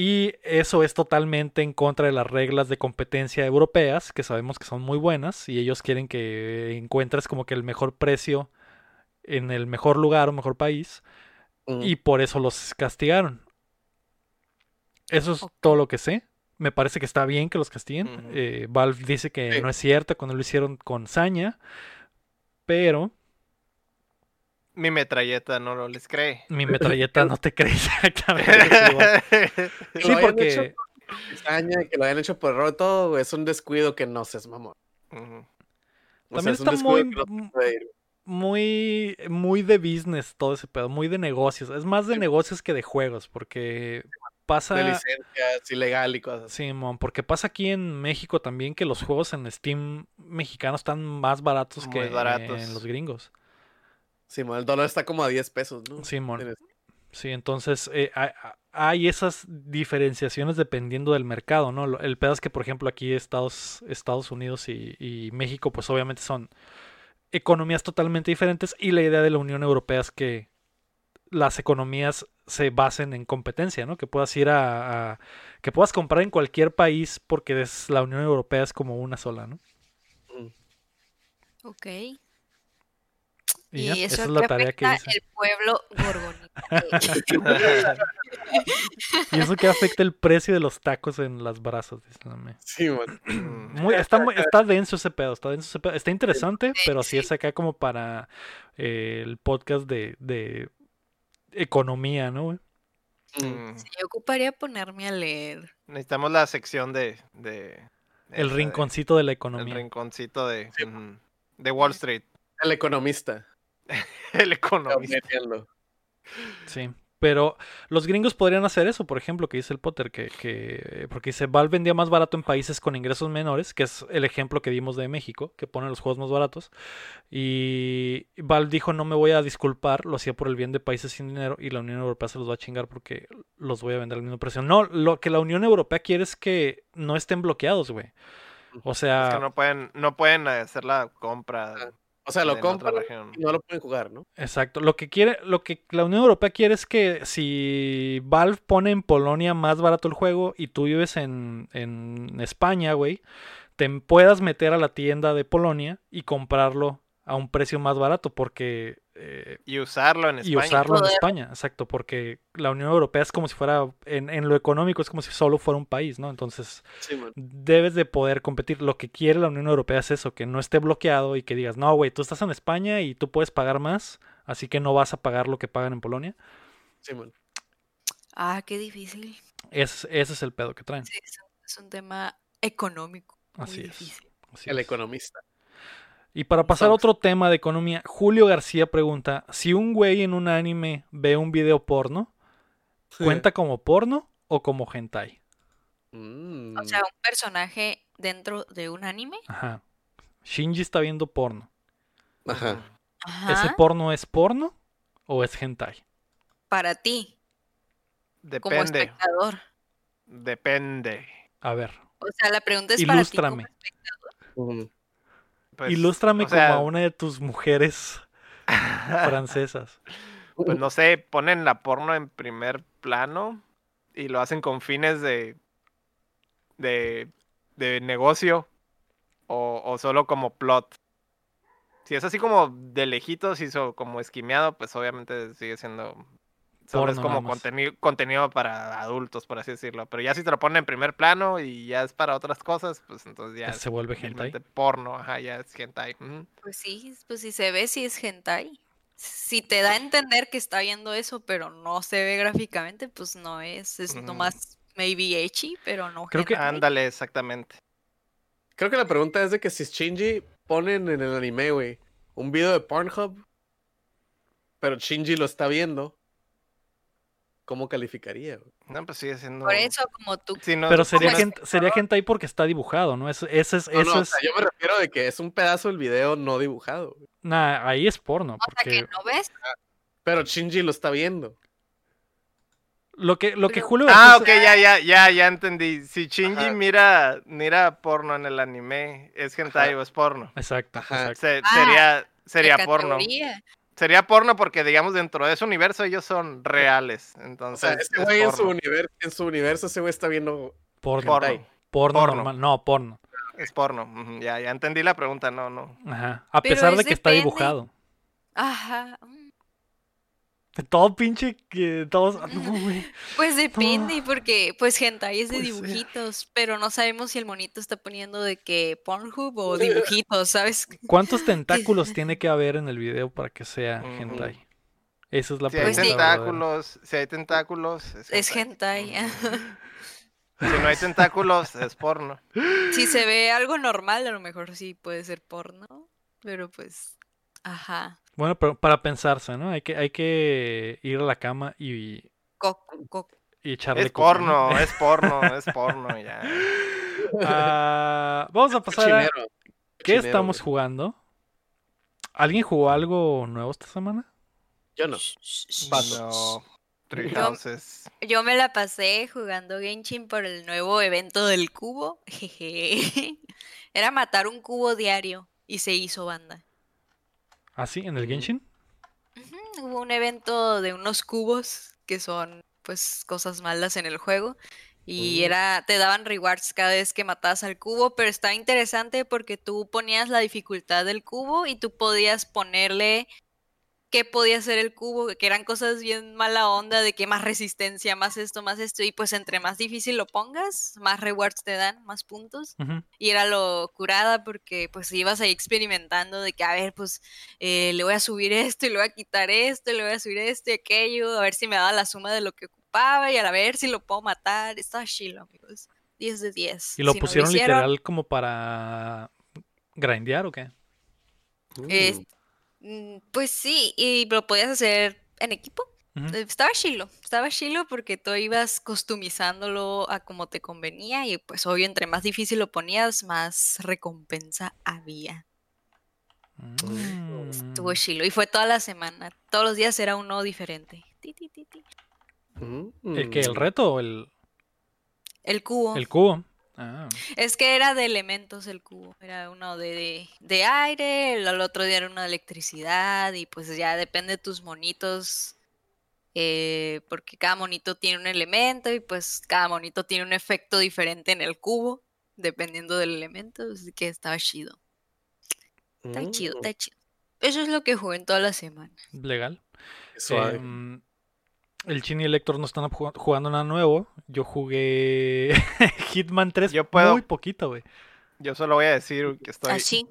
Y eso es totalmente en contra de las reglas de competencia europeas, que sabemos que son muy buenas, y ellos quieren que encuentres como que el mejor precio en el mejor lugar o mejor país, Mm. y por eso los castigaron. Eso es todo lo que sé. Me parece que está bien que los castiguen. Eh, Valve dice que Sí. no es cierto cuando lo hicieron con saña, pero Mi metralleta no lo les cree. mi metralleta no te cree exactamente. Sí, lo hayan porque hecho por cizaña, que lo hayan hecho por error, todo, güey, es un descuido que no seas mamón. O También sea, es un está muy- no muy, muy de business todo ese pedo, muy de negocios. Es más de negocios que de juegos, porque pasa. de licencias, ilegal y cosas así. Simón, porque pasa aquí en México también que los juegos en Steam mexicanos están más baratos Muy que baratos. en los gringos. Simón, el dólar está como a 10 pesos, ¿no? Simón. Tienes- Sí, entonces eh, hay, esas diferenciaciones dependiendo del mercado, ¿no? El pedo es que, por ejemplo, aquí Estados, Estados Unidos y, y México, pues obviamente son economías totalmente diferentes y la idea de la Unión Europea es que las economías se basen en competencia, ¿no? Que puedas ir a, a- que puedas comprar en cualquier país porque es, la Unión Europea es como una sola, ¿no? Ok. Y, eso esa es que la tarea que afecta hice. el pueblo gorgonita. Y eso que afecta el precio de los tacos en las brasas, May. Simón. Mm. Muy, está, muy- está denso ese pedo, está denso ese pedo. Está interesante, pero sí sí. es acá como para eh, el podcast de, de economía, ¿no? güey? Mm. Mm. Yo ocuparía ponerme a leer. Necesitamos la sección de. de El de- rinconcito de la El economía. rinconcito de. De Wall Street. El economista. El economista. Sí. Pero los gringos podrían hacer eso, por ejemplo, que dice el Potter, que, que porque dice Valve vendía más barato en países con ingresos menores, que es el ejemplo que dimos de México, que pone los juegos más baratos. Y Valve dijo no me voy a disculpar, lo hacía por el bien de países sin dinero y la Unión Europea se los va a chingar porque los voy a vender al mismo precio. No, lo que la Unión Europea quiere es que no estén bloqueados, güey. O sea, Es que no pueden, no pueden hacer la compra. O sea, lo compran y no lo pueden jugar, ¿no? Exacto. Lo que quiere, lo que la Unión Europea quiere es que si Valve pone en Polonia más barato el juego y tú vives en, en España, güey, te puedas meter a la tienda de Polonia y comprarlo a un precio más barato porque eh, Y usarlo en y España. usarlo en. España, exacto, porque la Unión Europea es como si fuera en, en lo económico es como si solo fuera un país, ¿no? Entonces Sí, debes de poder competir. Lo que quiere la Unión Europea es eso, que no esté bloqueado y que digas, no, güey, tú estás en España y tú puedes pagar más, así que no vas a pagar lo que pagan en Polonia. Sí, man. Ah, qué difícil. Es- ese es el pedo que traen. Sí, es, un- tema económico. Muy Así es. difícil. así El es. economista. Y para pasar a otro tema de economía, Julio García pregunta, si un güey en un anime ve un video porno, ¿cuenta como porno o como hentai? Mm. O sea, un personaje dentro de un anime. Ajá. Shinji está viendo porno. Ajá. ¿Ese porno es porno o es hentai? Para ti, como Depende. espectador. Depende. A ver, O sea, la pregunta es para ti como ilústrame. espectador. Ujú. Pues, Ilústrame o sea, como a una de tus mujeres francesas. Pues no sé, ponen la porno en primer plano y lo hacen con fines de. de. de negocio. O, o solo como plot. Si es así como de lejitos y como esquimeado, pues obviamente sigue siendo. Solo es Porno como nada más. contenido, contenido para adultos, por así decirlo. Pero ya si te lo ponen en primer plano y ya es para otras cosas, pues entonces ya Se vuelve hentai. porno, ajá, ya es hentai. Pues sí, pues si se ve, si es hentai. Si te da a entender que está viendo eso, pero no se ve gráficamente, pues no es. Es Ujú. nomás maybe ecchi, pero no Creo que-. Ándale, exactamente. Creo que la pregunta es de que si Shinji ponen en el anime, güey, un video de Pornhub, pero Shinji lo está viendo, ¿cómo calificaría? güey? No, pues sigue siendo. Por eso, como tú. Sí, no, Pero sería, hent- sería hentai porque está dibujado, ¿no? Eso, ese es, No, eso no, o es- sea, yo me refiero de que es un pedazo del video no dibujado, güey. nah, ahí es porno, O sea, que porque no ves. pero Shinji lo está viendo. lo que, lo que Julio Ah, ok, ya, ya, ya, ya entendí. Si Shinji Ajá. mira, mira porno en el anime, ¿es hentai Ajá. o es porno? Exacto, Ajá. exacto. Se- Ah, sería sería porno. categoría. Sería porno porque, digamos, dentro de ese universo ellos son reales. O Entonces, sea, este es güey en su, porno. universo, en su universo, ese güey está viendo. Porno. Porno. hentai. Porno, Porno. normal. No, porno. Es porno. Ya, ya entendí la pregunta, no, no. Ajá. A Pero pesar de que está dibujado. Ajá. Todo pinche que todos. ah. Pues depende, porque pues hentai es de Puede ser. dibujitos, pero no sabemos si el monito está poniendo de que Pornhub o dibujitos, ¿sabes? ¿Cuántos tentáculos tiene que haber en el video para que sea hentai? Esa es la Si hay Pues pregunta. tentáculos, si hay tentáculos, es, Es hentai. Si no hay tentáculos, es porno. si se ve algo normal, a lo mejor sí puede ser porno, pero pues, ajá. Bueno, pero para pensarse, ¿no? Hay que, hay que ir a la cama y, Co- co- y echarle Es porno, es porno, es porno, ya. Ah, vamos a pasar a qué estamos güey. jugando. ¿Alguien jugó algo nuevo esta semana? Yo no. No. Three Yo-. Yo me la pasé jugando Genshin por el nuevo evento del cubo. Jeje. Era matar un cubo diario y se hizo banda. ¿Ah, sí? ¿En el. Genshin? Hubo un evento de unos cubos que son pues cosas malas en el juego y Mm. era te daban rewards cada vez que matabas al cubo, pero estaba interesante porque tú ponías la dificultad del cubo y tú podías ponerle qué podía hacer el cubo, que eran cosas bien mala onda de que más resistencia, más esto, más esto y pues entre más difícil lo pongas, más rewards te dan, más puntos. Y era lo curada porque pues ibas ahí experimentando de que, a ver, pues eh, le voy a subir esto y le voy a quitar esto y le voy a subir esto y aquello, a ver si me daba la suma de lo que ocupaba y a ver si lo puedo matar. Estaba chilo, amigos. 10 de 10. ¿Y lo Si no pusieron hicieron, literal como para grindear o qué? es- mm, pues sí, y lo podías hacer en equipo. Eh, Estaba chilo, estaba chilo porque tú ibas customizándolo a como te convenía y pues obvio entre más difícil lo ponías, más recompensa había. Estuvo Mm. chilo y fue toda la semana, todos los días era uno diferente. Ti, ti, ti, ti. ¿El que ¿El Mm. reto o el, El cubo. el cubo? Ah. Es que era de elementos el cubo. Era uno de, de, de aire, el, el otro día era uno de electricidad y pues ya depende de tus monitos. eh, porque cada monito tiene un elemento y pues cada monito tiene un efecto diferente en el cubo, dependiendo del elemento. Así que estaba chido. Está chido, Mm, está chido. Eso es lo que jugué en toda la semana. Legal. suave. El Chin y el Héctor no están jug- jugando nada nuevo. Yo jugué Hitman 3 Yo puedo- muy poquito, güey. Yo solo voy a decir que estoy Así.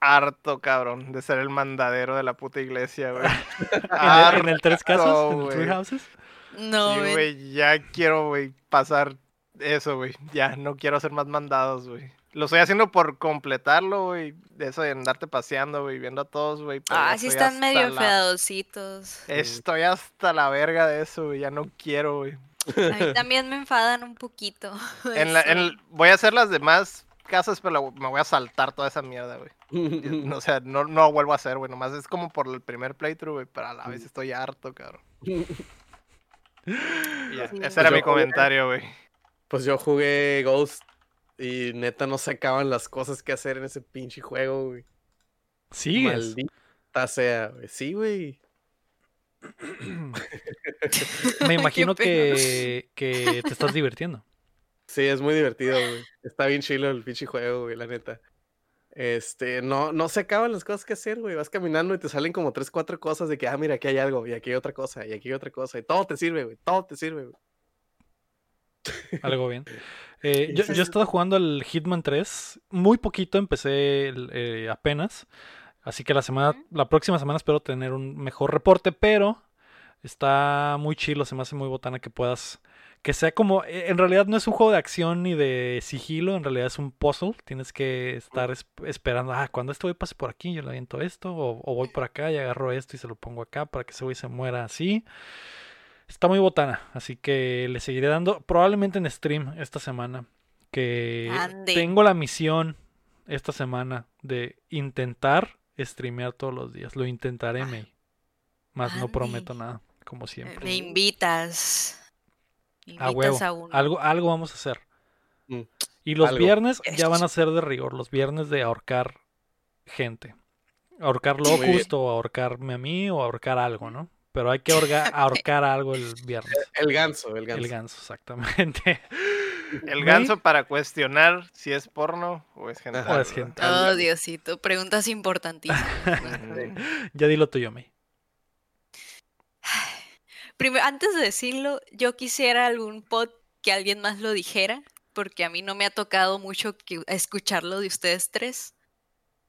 harto, cabrón, de ser el mandadero de la puta iglesia, güey. En el, en el tres casas, Harto, en el Three. Houses. No, Sí, güey, ya quiero, güey, pasar eso, güey. Ya, no quiero hacer más mandados, güey. Lo estoy haciendo por completarlo, güey. De eso de andarte paseando, güey, viendo a todos, güey. Ah, sí están medio la- feadositos. Estoy hasta la verga de eso, güey. Ya no quiero, güey. A mí también me enfadan un poquito. En la- en eso. el- voy a hacer las demás casas, pero la- me voy a saltar toda esa mierda, güey. No, o sea, no, no vuelvo a hacer, güey. Nomás es como por el primer playthrough, güey. Pero a la vez estoy harto, cabrón. Ese era Yo mi comentario, güey. Pues yo jugué Ghost y neta no se acaban las cosas que hacer en ese pinche juego, güey. Sigues. Maldita sea, güey. Sí, güey. Me imagino que, que te estás divirtiendo. Sí, es muy divertido, güey. Está bien chilo el pinche juego, güey, la neta. Este, no, no se acaban las cosas que hacer, güey. Vas caminando y te salen como tres, cuatro cosas de que, ah, mira, aquí hay algo, y aquí hay otra cosa, y aquí hay otra cosa. Y todo te sirve, güey. Todo te sirve, güey. Algo bien. Eh, yo, yo he estado jugando al Hitman 3. Muy poquito, empecé eh, apenas. Así que la semana, la próxima semana espero tener un mejor reporte, pero está muy chilo, se me hace muy botana que puedas, que sea como, eh, en realidad no es un juego de acción ni de sigilo, en realidad es un puzzle, tienes que estar es- esperando, ah, cuando este güey pase por aquí, yo le aviento esto, o, o voy por acá y agarro esto y se lo pongo acá para que ese güey se muera así. Está muy botana, así que le seguiré dando probablemente en stream esta semana. Que tengo la misión esta semana de intentar streamear todos los días. Lo intentaré, May. Más no prometo nada, como siempre. Me invitas. Me A invitas huevo. a. Algo, algo vamos a hacer. Mm, Y los algo. viernes ya van a ser de rigor. Los viernes de ahorcar gente. Ahorcar. Locust o ahorcarme a mí o ahorcar algo, ¿no? Pero hay que ahorcar algo el viernes. El ganso, el ganso. El ganso, exactamente. El ganso para cuestionar si es porno o es gente. O es gente. Oh, Diosito. Preguntas importantísimas. Ya dilo tuyo, May. Primero, antes de decirlo, yo quisiera algún pod que alguien más lo dijera, porque a mí no me ha tocado mucho que- escucharlo de ustedes tres.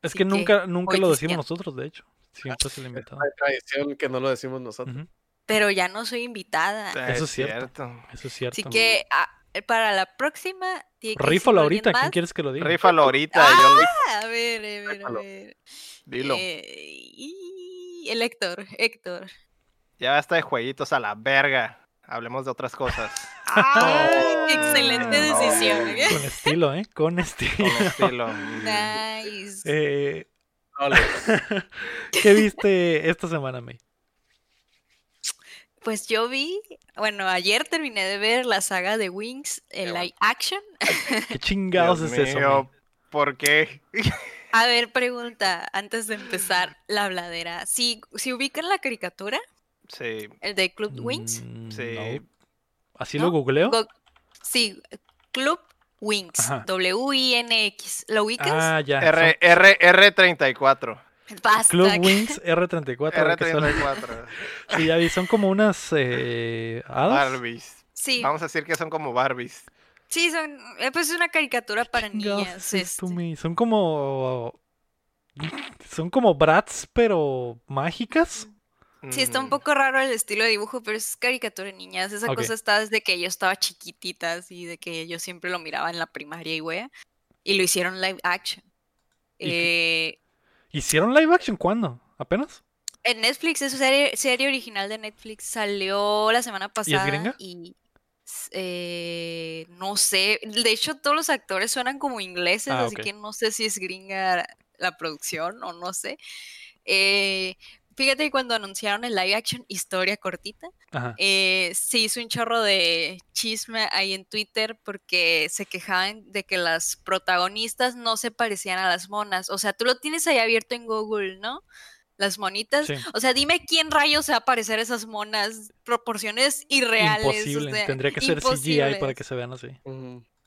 Es que que nunca, nunca lo decimos nosotros, de hecho. Siempre es el invitado. Hay tradición que no lo decimos nosotros. Pero ya no soy invitada. Eso es cierto. Eso es cierto. Así que ah, para la próxima. tiene que Rífalo ahorita. ¿Quién quieres que lo diga? Rífalo ahorita. yo le- A ver, a ver, a ver. Dilo. Eh, y- el Héctor, Héctor. Ya basta de jueguitos a la verga. Hablemos de otras cosas. ¡Ah! Excelente decisión. ¿eh? Con estilo, ¿eh? Con estilo. Con estilo. Nice. Eh. ¿Qué viste esta semana, May? Pues yo vi, bueno, ayer terminé de ver la saga de Wings en bueno. live action. ¿Qué chingados Dios es eso? mío, May? ¿Por qué? A ver, pregunta, antes de empezar la habladera. Si, si ubican la caricatura, Sí, el de Club Wings. Mm, sí. no. ¿Así ¿No? lo googleo? Go- sí, Club Wings. W-I-N-X. ¿Lo ubicas? Ah, ya. R, R, R34. Basta. son Club Wings R34. ahora que son- R34. Sí, ya vi, son como unas eh, hadas. Barbies. Sí, Vamos a decir que son como Barbies. sí, son, eh, pues es una caricatura para niñas. este. Son como. Son como brats, pero mágicas. Sí, está un Mm, poco raro el estilo de dibujo, pero es caricatura de niñas. Esa cosa está desde que yo estaba chiquitita, así de que yo siempre lo miraba en la primaria y wea. Y lo hicieron live action. ¿Y Eh, ¿Hicieron live action cuándo? ¿Apenas? En Netflix, es serie, serie original de Netflix. Salió la semana pasada. gringa? Y s- eh, no sé. De hecho, todos los actores suenan como ingleses, Ah, así que no sé si es gringa la producción o no sé. Eh, fíjate que cuando anunciaron el live action historia cortita, eh, se hizo un chorro de chisme ahí en Twitter porque se quejaban de que las protagonistas no se parecían a las monas. O sea, tú lo tienes ahí abierto en Google, ¿no? Las monitas. Sí. O sea, dime quién rayos se va a parecer a esas monas. Proporciones irreales. o Imposible. sea, Tendría que ser CGI para que se vean así.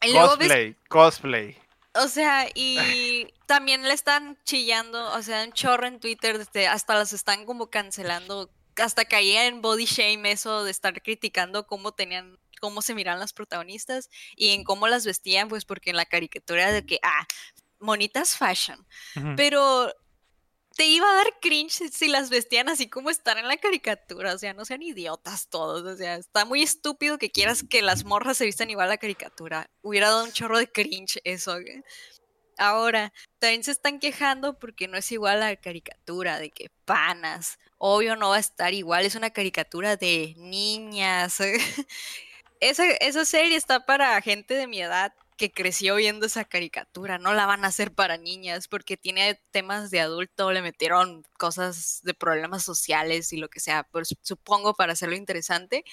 Ves Cosplay, cosplay. O sea, y también le están chillando, o sea, un chorro en Twitter, este, hasta las están como cancelando, hasta caía en body shame eso de estar criticando cómo tenían, cómo se miran las protagonistas y en cómo las vestían, pues porque en la caricatura de que, ah, monitas fashion, pero te iba a dar cringe si- las vestían así como están en la caricatura, o sea, no sean idiotas todos, o sea, está muy estúpido que quieras que las morras se vistan igual a la caricatura, hubiera dado un chorro de cringe eso. ¿ok? Ahora, también se están quejando porque no es igual a la caricatura, de que panas, obvio no va a estar igual, es una caricatura de niñas. Esa, esa serie está para gente de mi edad que creció viendo esa caricatura, no la van a hacer para niñas porque tiene temas de adulto, le metieron cosas de problemas sociales y lo que sea, pues, supongo para hacerlo interesante.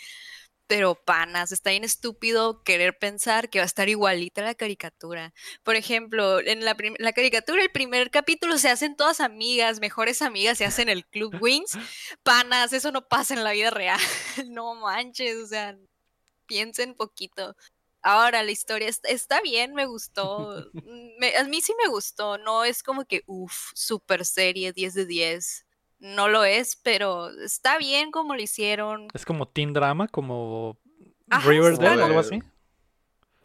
Pero panas, está bien estúpido querer pensar que va a estar igualita la caricatura. Por ejemplo, en la, la caricatura, el primer capítulo se hacen todas amigas, mejores amigas, se hacen el Club Wings. Panas, eso no pasa en la vida real. No manches, o sea, piensen poquito. Ahora, la historia es- está bien, me gustó. mm, me- a mí sí me gustó. No es como que, uff, super serie, 10 de 10. No lo es, pero está bien como lo hicieron. Es como teen drama, como Ajá, Riverdale, ándale. algo así.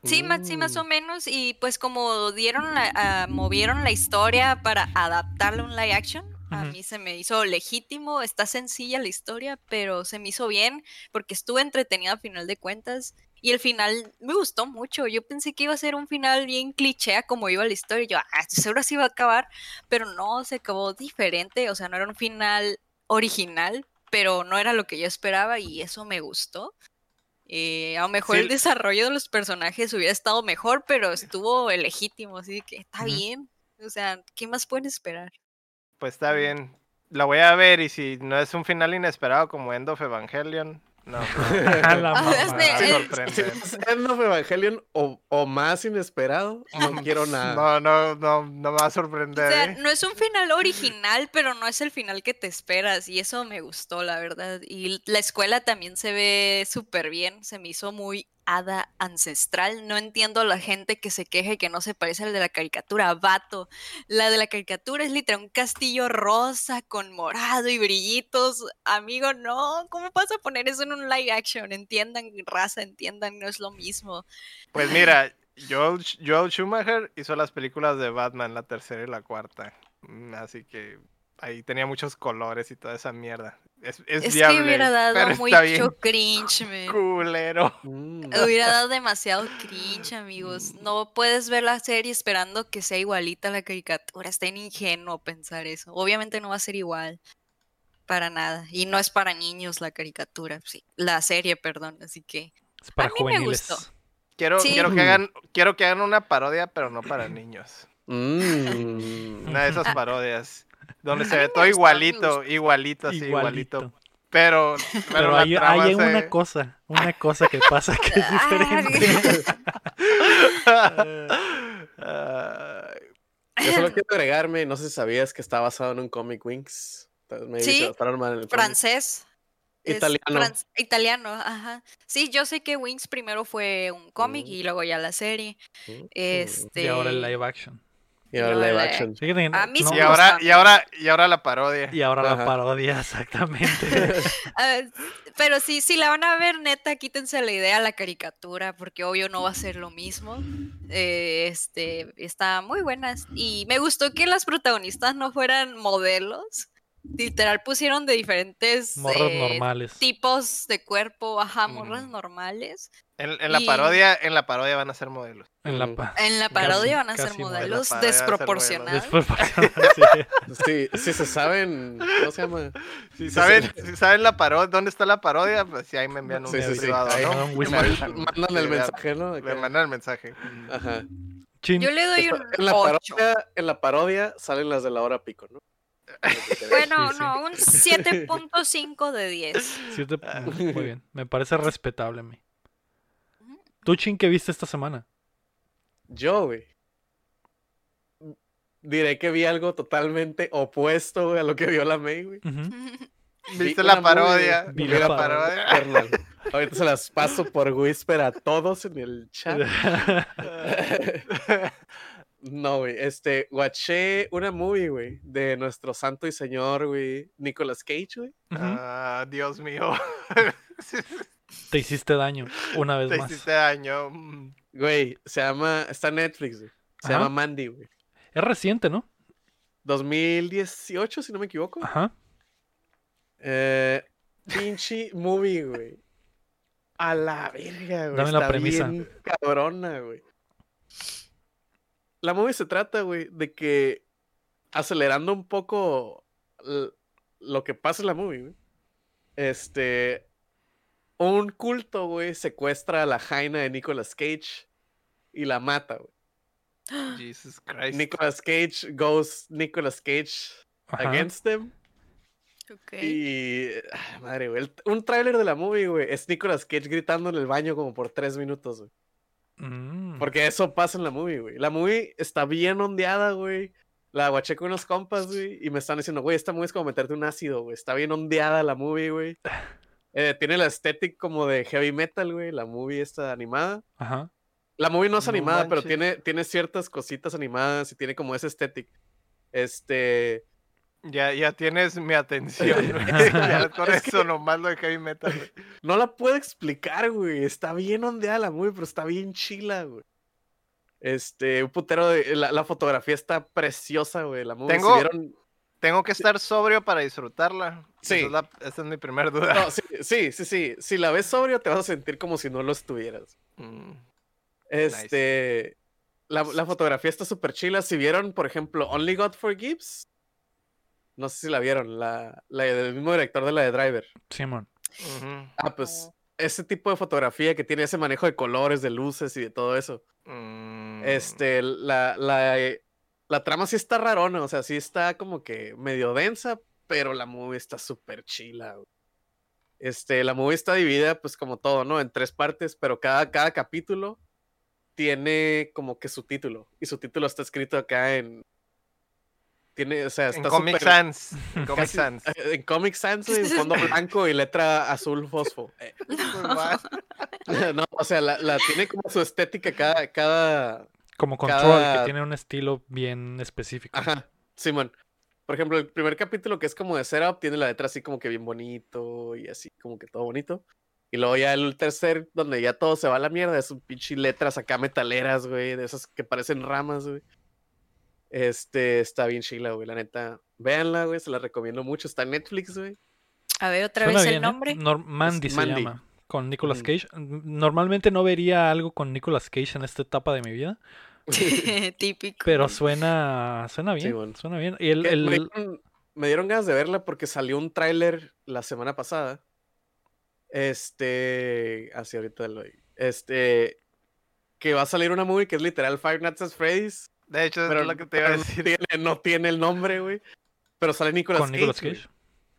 Sí, sí, más Mm. o menos. Y pues como dieron la, ah, movieron la historia para adaptarla a un live action, a mí se me hizo legítimo. Está sencilla la historia, pero se me hizo bien porque estuve entretenida a final de cuentas. Y el final me gustó mucho. Yo pensé que iba a ser un final bien cliché como iba la historia. Yo, ah, seguro así iba a acabar. Pero no, se acabó diferente. O sea, no era un final original, pero no era lo que yo esperaba y eso me gustó. Eh, a lo mejor Sí. el desarrollo de los personajes hubiera estado mejor, pero estuvo legítimo, así que está bien. O sea, ¿qué más pueden esperar? Pues está bien. La voy a ver y si no es un final inesperado como End of Evangelion, no. A la Ah, este. Si es End of Evangelion o, o más inesperado, no quiero nada. No, no, no, no me va a O sorprender. sea, ¿eh? no es un final original, pero no es el final que te esperas. Y eso me gustó, la verdad. Y la escuela también se ve súper bien. Se me hizo muy hada ancestral. No entiendo a la gente que se queje que no se parece al de la caricatura. Vato. La de la caricatura es literal un castillo rosa con morado y brillitos. Amigo, no. ¿Cómo vas a poner eso en un live action? Entiendan, raza, entiendan, no es lo mismo. Pues mira, Joel, Joel Schumacher hizo las películas de Batman, la tercera y la cuarta. Mm, Así que ahí tenía muchos colores y toda esa mierda. Es, es, Es viable, que hubiera dado mucho cringe, man. culero. Mm. Hubiera dado demasiado cringe, amigos. No puedes ver la serie esperando que sea igualita a la caricatura. Está en ingenuo pensar eso. Obviamente no va a ser igual. Para nada. Y no es para niños la caricatura. Sí, la serie, perdón. Así que. Es para A mí me gustó. Quiero, Sí. quiero, que hagan, quiero que hagan una parodia, pero no para niños. Mm. Una de esas parodias. Donde se ve todo igualito, igualito, así, igualito. Igualito. Pero, Pero, hay, hay se- una cosa, una cosa que pasa que es diferente. Ay, Yo solo quiero agregarme, no sé si sabías que está basado en un cómic Wings. Sí. Francés. Italiano. fran- italiano, ajá. Sí, yo sé que Wings primero fue un cómic Mm. y luego ya la serie. Mm. Este. Y ahora el live action. Y ahora No, live la- action. No- sí y ahora, y ahora, y ahora la parodia. y ahora la parodia, exactamente. Ah, pero sí, si la van a ver, neta, quítense la idea a la caricatura, porque obvio no va a ser lo mismo. Eh, este, está muy buenas. Y me gustó que las protagonistas no fueran modelos. Literal pusieron de diferentes eh, normales. tipos de cuerpo, ajá, morras Mm. normales. En, en la Y- parodia, en la parodia van a ser modelos. En la pa- En la parodia van a ser casi modelos En la parodia van a ser modelos. desproporcionados. Desproporcionado, sí. Sí, sí se saben, ¿cómo se llama? Si Sí, saben, sí. si saben la parodia, dónde está la parodia, pues sí, ahí me envían un Sí, sí, sí. privado, Ahí ¿no? Me mandan- el mensaje, ¿no? Me mandan el mensaje. Ajá. Chin, Yo le doy un En la, 8. parodia, en la parodia salen las de la hora pico, ¿no? Bueno, Sí, sí. no, un 7.5 de 10. siete- Ah. muy bien. Me parece respetable a mí. ¿Tú, Chin, qué viste esta semana? Yo, güey. Diré que vi algo totalmente opuesto, güey, a lo que vio la May, güey. ¿Viste la parodia? Vi ¿Viste la parodia. Ahorita se las paso por Whisper a todos en el chat. No, güey, este, watché una movie, güey, de nuestro santo y señor, güey, Nicolas Cage, güey. Ah, Dios mío. Te hiciste daño una vez Te más. hiciste daño. Mm. Güey, se llama, está en Netflix, güey. Se Ajá. llama Mandy, güey. Es reciente, ¿no? 2018, si no me equivoco. Ajá. Eh, pinche movie, güey. A la verga, güey. Dame la está premisa. bien cabrona, güey. La movie se trata, güey, de que acelerando un poco lo que pasa en la movie, güey. Este. Un culto, güey, secuestra a la jaina de Nicolas Cage y la mata, güey. Jesus Christ. Nicolas Cage goes Nicolas Cage Ajá. against them. Ok. Y. ah, Madre, güey. Un tráiler de la movie, güey. Es Nicolas Cage gritando en el baño como por tres minutos, güey. Mm. Porque eso pasa en la movie, güey. La movie está bien ondeada, güey. La guaché con unos compas, güey. Y me están diciendo, güey, esta movie es como meterte un ácido, güey. Está bien ondeada la movie, güey. Eh, tiene la estética como de heavy metal, güey. La movie está animada. Ajá. La movie no es No animada, pero tiene, tiene ciertas cositas animadas y tiene como ese estética. Este. Ya, ya tienes mi atención. güey. ya con Es eso nomás lo de heavy metal. güey. No la puedo explicar, güey. Está bien ondeada la movie, pero está bien chila, güey. Este, un putero de. La, la fotografía está preciosa, güey. La movie. si Tengo- vieron- Tengo que estar sobrio para disfrutarla. Sí. Esa es, la- esa es mi primer duda. No, sí, sí, sí, sí. Si la ves sobrio, te vas a sentir como si no lo estuvieras. Mm. Este. La, la fotografía está súper chila. Si vieron, por ejemplo, Only God Forgives. No sé si la vieron. La, la del mismo director de la de Driver. Simón. Ujú. Ah, pues. Ese tipo de fotografía que tiene ese manejo de colores, de luces y de todo eso. Mm. Este, la, la, la trama sí está rarona, o sea, sí está como que medio densa, pero la movie está súper chila. güey. Este, la movie está dividida, pues como todo, ¿no? En tres partes, pero cada, cada capítulo tiene como que su título. Y su título está escrito acá en. Tiene, o sea, En está Comic súper- Sans. En Comic casi- Sans. En Comic Sans, en fondo blanco y letra azul fosfo. Eh, no, o sea, la, la tiene como su estética cada, cada, Como Control, Cada- que tiene un estilo bien específico. Ajá, Simón. Por ejemplo, el primer capítulo que es como de setup tiene la letra así como que bien bonito y así como que todo bonito. Y luego ya el tercer, donde ya todo se va a la mierda, es un pinche letras acá metaleras, güey, de esas que parecen ramas, güey. Este, está bien chila, güey, la neta. Véanla, güey, se la recomiendo mucho. Está en Netflix, güey. A ver, otra Suena vez bien, el ¿eh? nombre. Nor- Mandy se Mandy. llama. Con Nicolas Ujú. Cage. Normalmente no vería algo con Nicolas Cage en esta etapa de mi vida. Típico. Pero suena, suena bien. bueno. Suena bien. Y el, Me, dieron, me dieron ganas de verla porque salió un tráiler la semana pasada. Este, así ahorita lo Este, que va a salir una movie que es literal Five Nights at Freddy's, De hecho, pero, es lo que te iba a no decir. tiene, no tiene el nombre, güey. Pero sale Nicolas con Cage. Nicolas güey. Cage.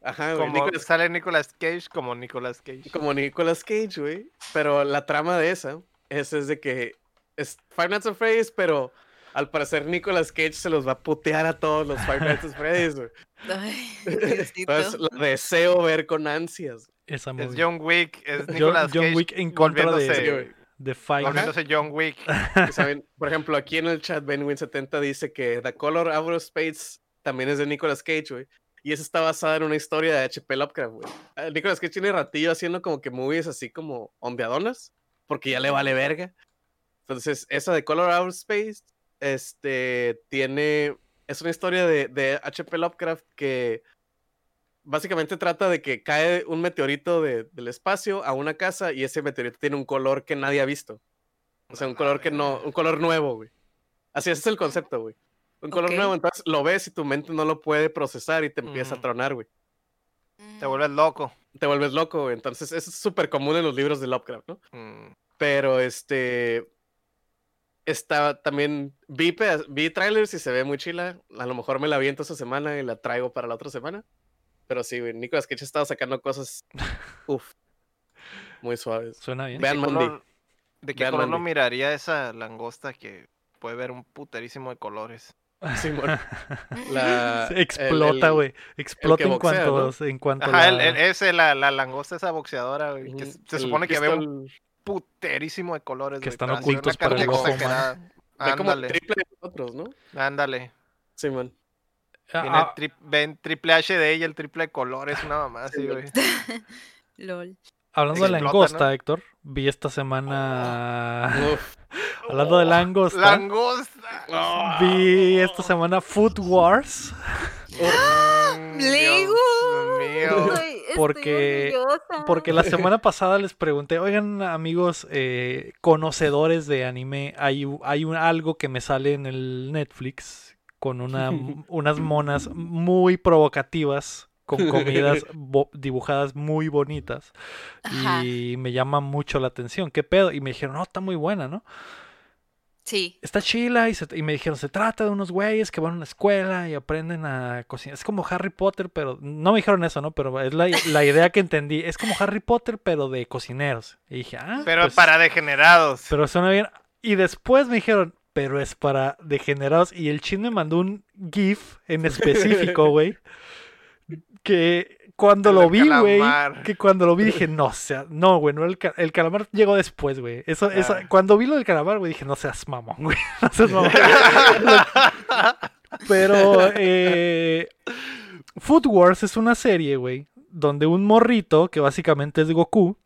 Ajá, güey. Como Nicolas- sale Nicolas Cage como Nicolas Cage. como Nicolas Cage, güey. Pero la trama de esa es, es de que es Five Nights at Freddy's, pero al parecer Nicolas Cage se los va a putear a todos los Five Nights at Freddy's, güey. Entonces deseo ver con ansias. Esa Es movie. John Wick, es John- Nicolas John Cage Wick en contra de- Five. volviéndose John Wick. Saben, por ejemplo, aquí en el chat Benwin70 dice que The Color Out of Space también es de Nicolas Cage, güey. Y esa está basada en una historia de H.P. Lovecraft, güey. Eh, Nicolas Cage tiene ratillo haciendo como que movies así como ondeadonas, porque ya le vale verga. Entonces, esa de Color Out of Space, este, tiene, es una historia de, de H.P. Lovecraft que básicamente trata de que cae un meteorito de- del espacio a una casa y ese meteorito tiene un color que nadie ha visto. O sea, un color que no, un color nuevo, güey. Así ese es el concepto, güey. Un color nuevo, entonces lo ves y tu mente no lo puede procesar y te empieza a Ujú. tronar, güey. Te vuelves loco. Te vuelves loco, güey. Entonces, eso es súper común en los libros de Lovecraft, ¿no? Mm. Pero este. Está también. Vi, vi trailers y se ve muy chila. A lo mejor me la aviento esta semana y la traigo para la otra semana. Pero sí, güey. Nicolas Cage ha estado sacando cosas. Uf. Muy suaves. Suena bien. Vean ¿Qué Mandy. color- ¿De qué color no miraría esa langosta que puede ver un puterísimo de colores? La- Se explota, güey. Explota en cuanto, en cuanto Ajá, la- el- ese, la, la langosta, esa boxeadora, güey, que se- supone que ve un pistol puterísimo de colores. Que están ocultos para el ojo exagerada. Ve como el triple de nosotros, ¿no? ándale. Simón. Ah, Tiene ah, tri- ven triple HD y el triple de colores, una mamá así, güey. LOL. hablando de langosta, ¿no? Héctor, vi esta semana. Uf. hablando de langosta, ¡Langosta! vi esta semana Food Wars. Mm, Lego. Dios mío. Ay, estoy Porque-. Porque la semana pasada les pregunté, oigan amigos eh, conocedores de anime, hay, hay un, algo que me sale en el Netflix con una, unas monas muy provocativas, con comidas bo- dibujadas muy bonitas. Ajá. Y me llama mucho la atención. ¿Qué pedo? Y me dijeron, no, está muy buena, ¿no? Sí. Está chila y, se- y me dijeron, se trata de unos güeyes que van a una escuela y aprenden a cocinar. Es como Harry Potter, pero no me dijeron eso, ¿no? Pero es la, la idea que entendí. Es como Harry Potter, pero de cocineros. Y dije, ah, Pero pues, para degenerados. pero suena bien. Y después me dijeron, pero es para degenerados. Y el chin me mandó un GIF en específico, güey. Que cuando lo vi, güey, que cuando lo vi dije, no, o sea, no, güey, no, el, ca- el calamar llegó después, güey. Eso, eso, Ah. cuando vi lo del calamar, güey, dije, no seas mamón, güey. No seas mamón. Pero eh, Food Wars es una serie, güey, donde un morrito, que básicamente es Goku,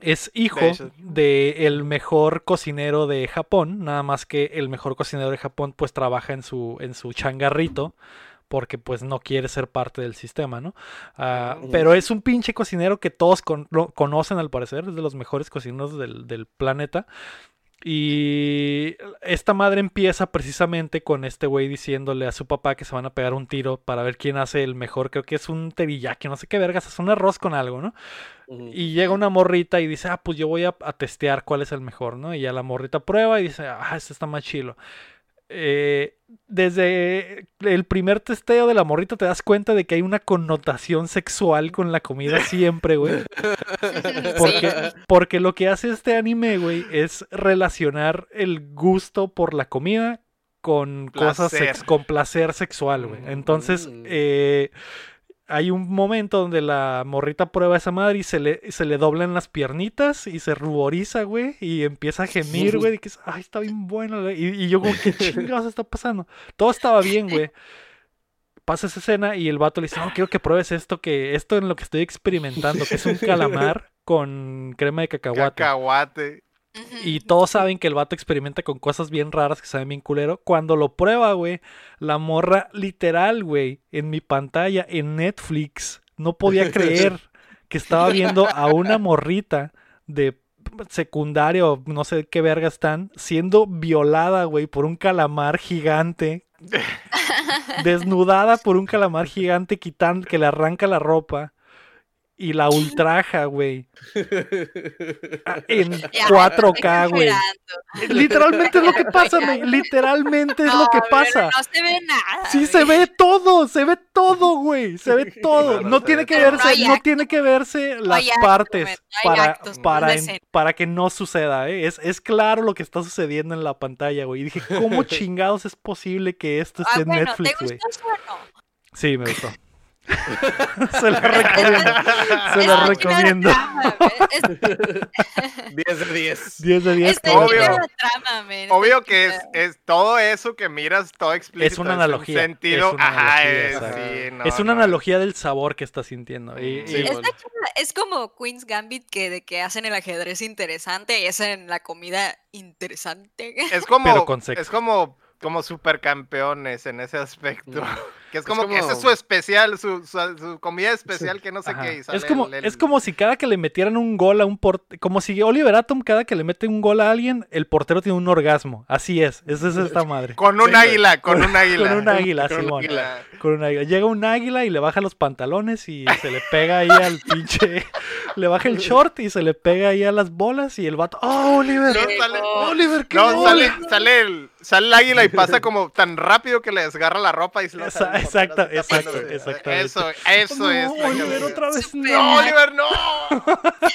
es hijo de el mejor cocinero de Japón, nada más que el mejor cocinero de Japón pues trabaja en su, en su changarrito porque pues no quiere ser parte del sistema, ¿no? Ah. Pero es un pinche cocinero que todos con- conocen al parecer, es de los mejores cocineros del, del planeta. Y esta madre empieza precisamente con este güey diciéndole a su papá que se van a pegar un tiro para ver quién hace el mejor, creo que es un teriyaki, no sé qué vergas, es un arroz con algo, ¿no? Y llega una morrita y dice, ah, pues yo voy a, a testear cuál es el mejor, ¿no? Y ya la morrita prueba y dice, ah, este está más chilo. Eh, desde el primer testeo de la morrita te das cuenta de que hay una connotación sexual con la comida siempre, güey. Porque, porque lo que hace este anime, güey, es relacionar el gusto por la comida con cosas, sex- con placer sexual, güey. Entonces, Mm. eh, hay un momento donde la morrita prueba esa madre y se le, se le doblan las piernitas y se ruboriza, güey, y empieza a gemir, güey, y que es, ay, está bien bueno, güey", y, y yo como, ¿qué chingados está pasando? Todo estaba bien, güey. Pasa esa escena y el vato le dice, no, quiero que pruebes esto, que esto en lo que estoy experimentando, que es un calamar con crema de cacahuate. Cacahuate. Y todos saben que el vato experimenta con cosas bien raras que saben bien culero. Cuando lo prueba, güey, la morra literal, güey, en mi pantalla, en Netflix, no podía creer que estaba viendo a una morrita de secundaria o no sé qué verga están, siendo violada, güey, por un calamar gigante. desnudada por un calamar gigante quitando que le arranca la ropa y la ultraja, güey. Ah, En Ya, 4K, güey. exagerando. Literalmente es lo que pasa, güey. Literalmente es lo que pasa. No se ve nada. Sí, güey. se ve todo, se ve todo, güey. Se ve todo. No tiene que verse, No tiene que verse las acto, partes para, actos, para, en- para que no suceda, ¿eh? Es, es claro lo que está sucediendo en la pantalla, güey. Y dije, ¿cómo chingados es posible que esto Ah, esté en bueno, Netflix, ¿te güey? gustó eso o no? Sí, me gustó. Se la recomiendo. Se la recomiendo. tiene la trama, güey. 10 de 10. 10 de 10. Este por Obvio. trama, Obvio que es, es todo eso que miras, todo explícito. Es una un analogía. sentido, es una ajá, analogía, es, exacto. sí, no, Es una no. analogía del sabor que está sintiendo. Y, Sí, y- bueno. Es como Queen's Gambit que de que hacen el ajedrez interesante y hacen la comida interesante. Es como, Pero con sexo. es como, como supercampeones en ese aspecto. Que es Es como, que ese es como- su especial, su, su, su comida especial que no sé Ajá. qué. y Es como, el- el- es como si cada que le metieran un gol a un portero, como si Oliver Atom cada que le mete un gol a alguien, el portero tiene un orgasmo. Así es, esa es esta madre. Con un Sí, águila, con un águila. Con un águila, Con un Simón. águila. Con un águila. Llega un águila y le baja los pantalones y se le pega ahí al pinche. le baja el short y se le pega ahí a las bolas y el vato. ¡Oh, Oliver! No, sale- ¡Oliver, qué No, sale, sale, el, sale el águila y pasa como tan rápido que le desgarra la ropa y se lo Esa- exacto, exacto, exactamente. Eso, eso No, es. Oliver, otra vez. No, no. Oliver, no.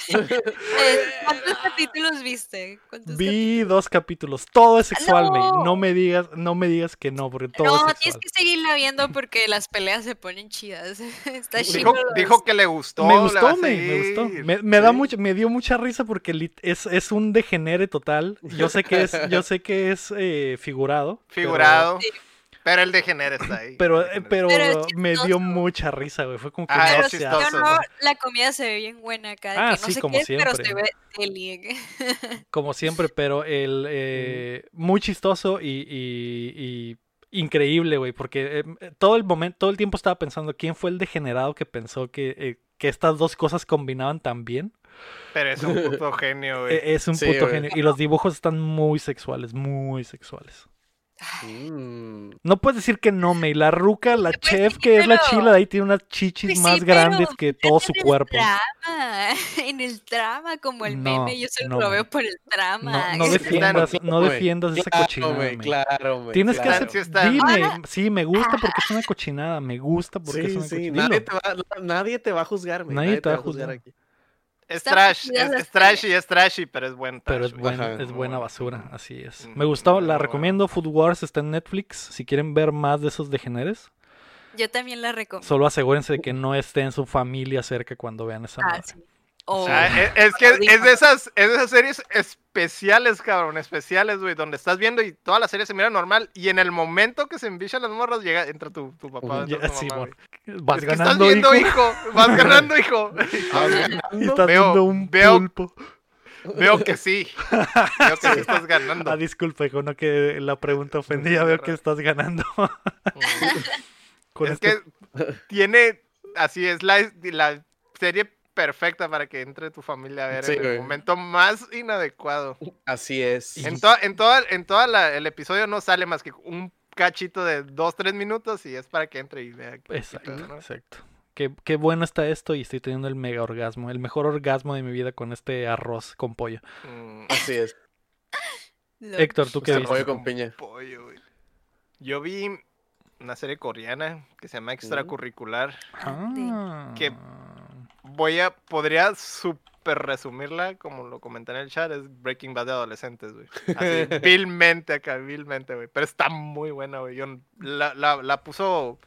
Eh, ¿Cuántos capítulos viste? ¿Cuántos Vi dos capítulos. Todo es sexual. No. No me digas, no me digas que no, porque todo No, es tienes sexual. que seguirla viendo porque las peleas se ponen chidas. Está Dijo, chido. dijo que le gustó. me gustó, me, me gustó. Me, da mucho, me dio mucha risa porque es, es un degenere total. Yo sé que es, yo sé que es eh, figurado. pero- Figurado. Sí. Pero el degenere está ahí. Pero, eh, pero, Pero me dio mucha risa, güey. Fue como que Ah, no es se chistoso. hace. Yo no, la comida se ve bien buena acá. de Ah, que no sí, sé como qué es, pero siempre. se ve deli. Como siempre, pero el eh, muy chistoso y, y- y increíble, güey, porque eh, todo el momento, todo el tiempo estaba pensando quién fue el degenerado que pensó que, eh, que estas dos cosas combinaban tan bien. Pero es un puto genio, güey. Eh, es un Sí, puto güey. genio. Y los dibujos están muy sexuales, muy sexuales. Mm. No puedes decir que no, May. La ruca, la Pues chef sí, que es la chila, de ahí tiene unas chichis Pues sí, más grandes que todo su en el cuerpo. Drama, en el drama, como el No, meme, yo solo no, lo veo por el drama. No, que defiendas, no defiendas esa Claro, cochinada, güey, May. claro, güey, Tienes que claro. hacer. Sí está. Dime, Ahora- sí, me gusta porque es una cochinada. Me gusta porque es una sí, cochinada. nadie te, va, nadie te va a juzgar, güey. Nadie te va a juzgar. aquí. Es trash, es, es trashy, es trashy, pero es buen trash. Pero es, Ajá. es buena bueno. basura, así es. Ujú, Me gustó, la bueno. recomiendo. Food Wars está en Netflix. Si quieren ver más de esos degeneres, Yo también la recomiendo. solo asegúrense de que no esté en su familia cerca cuando vean esa Ah, madre. O- Ah, es, es que es de esas, es de esas series especiales, cabrón, especiales, güey, donde estás viendo y toda la serie se mira normal y en el momento que se embichan las morras llega entra tu, tu papá, entra tu sí, mamá. Vas Es que estás ganando, viendo, hijo. hijo, vas ganando, hijo. Y estás Veo- viendo un veo- pulpo. Veo que sí, veo que sí estás ganando. Ah, disculpa, hijo, no que la pregunta ofendía. Veo que estás ganando. Con es este- que tiene, así es, la, la serie perfecta para que entre tu familia a ver Sí, en el güey. momento más inadecuado. Así es. En toda, en toda, en toda la- el episodio no sale más que un cachito de dos, tres minutos y es para que entre y vea. Exacto, pedo, ¿no? exacto. Qué, qué bueno está esto y estoy teniendo el mega orgasmo. El mejor orgasmo de mi vida con este arroz con pollo. Mm, Así es. Héctor, ¿tú qué el viste? pollo con piña. pollo, güey. Yo vi una serie coreana que se llama Extracurricular. Ah. Que- Voy a, podría super resumirla, como lo comenté en el chat, es Breaking Bad de adolescentes, güey. Así, vilmente acá, vilmente, güey. Pero está muy buena, güey. Yo, la, la, la puso,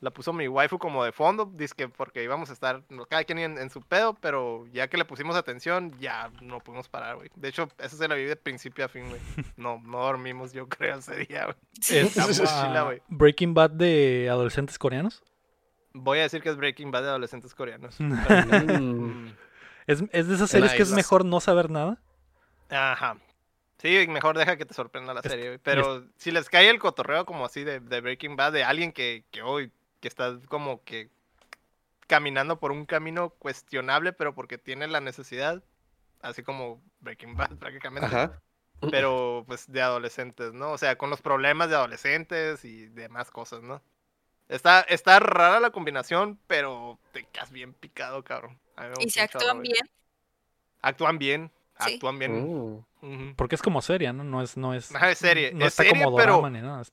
la puso mi waifu como de fondo, que porque íbamos a estar cada quien en, en su pedo, pero ya que le pusimos atención, ya no pudimos parar, güey. De hecho, esa se la vi de principio a fin, güey. No, no dormimos, yo creo, ese día, güey. Es güey. Breaking Bad de adolescentes coreanos. Voy a decir que es Breaking Bad de adolescentes coreanos. Mm. Es, es de esas series que es mejor no saber nada. Ajá. Sí, mejor deja que te sorprenda la Es- serie. Pero si les cae el cotorreo como así de, de Breaking Bad, de alguien que, que hoy, que está como que caminando por un camino cuestionable, pero porque tiene la necesidad, así como Breaking Bad prácticamente, Ajá. pero pues de adolescentes, ¿no? O sea, con los problemas de adolescentes y demás cosas, ¿no? Está, está rara la combinación, pero te quedas bien picado, cabrón. Y se actúan bien. Actúan bien, Sí. actúan bien. Ujú. Porque es como seria, ¿no? No es, no es. Es serie, No es está serie, como pero- drama ni nada. es-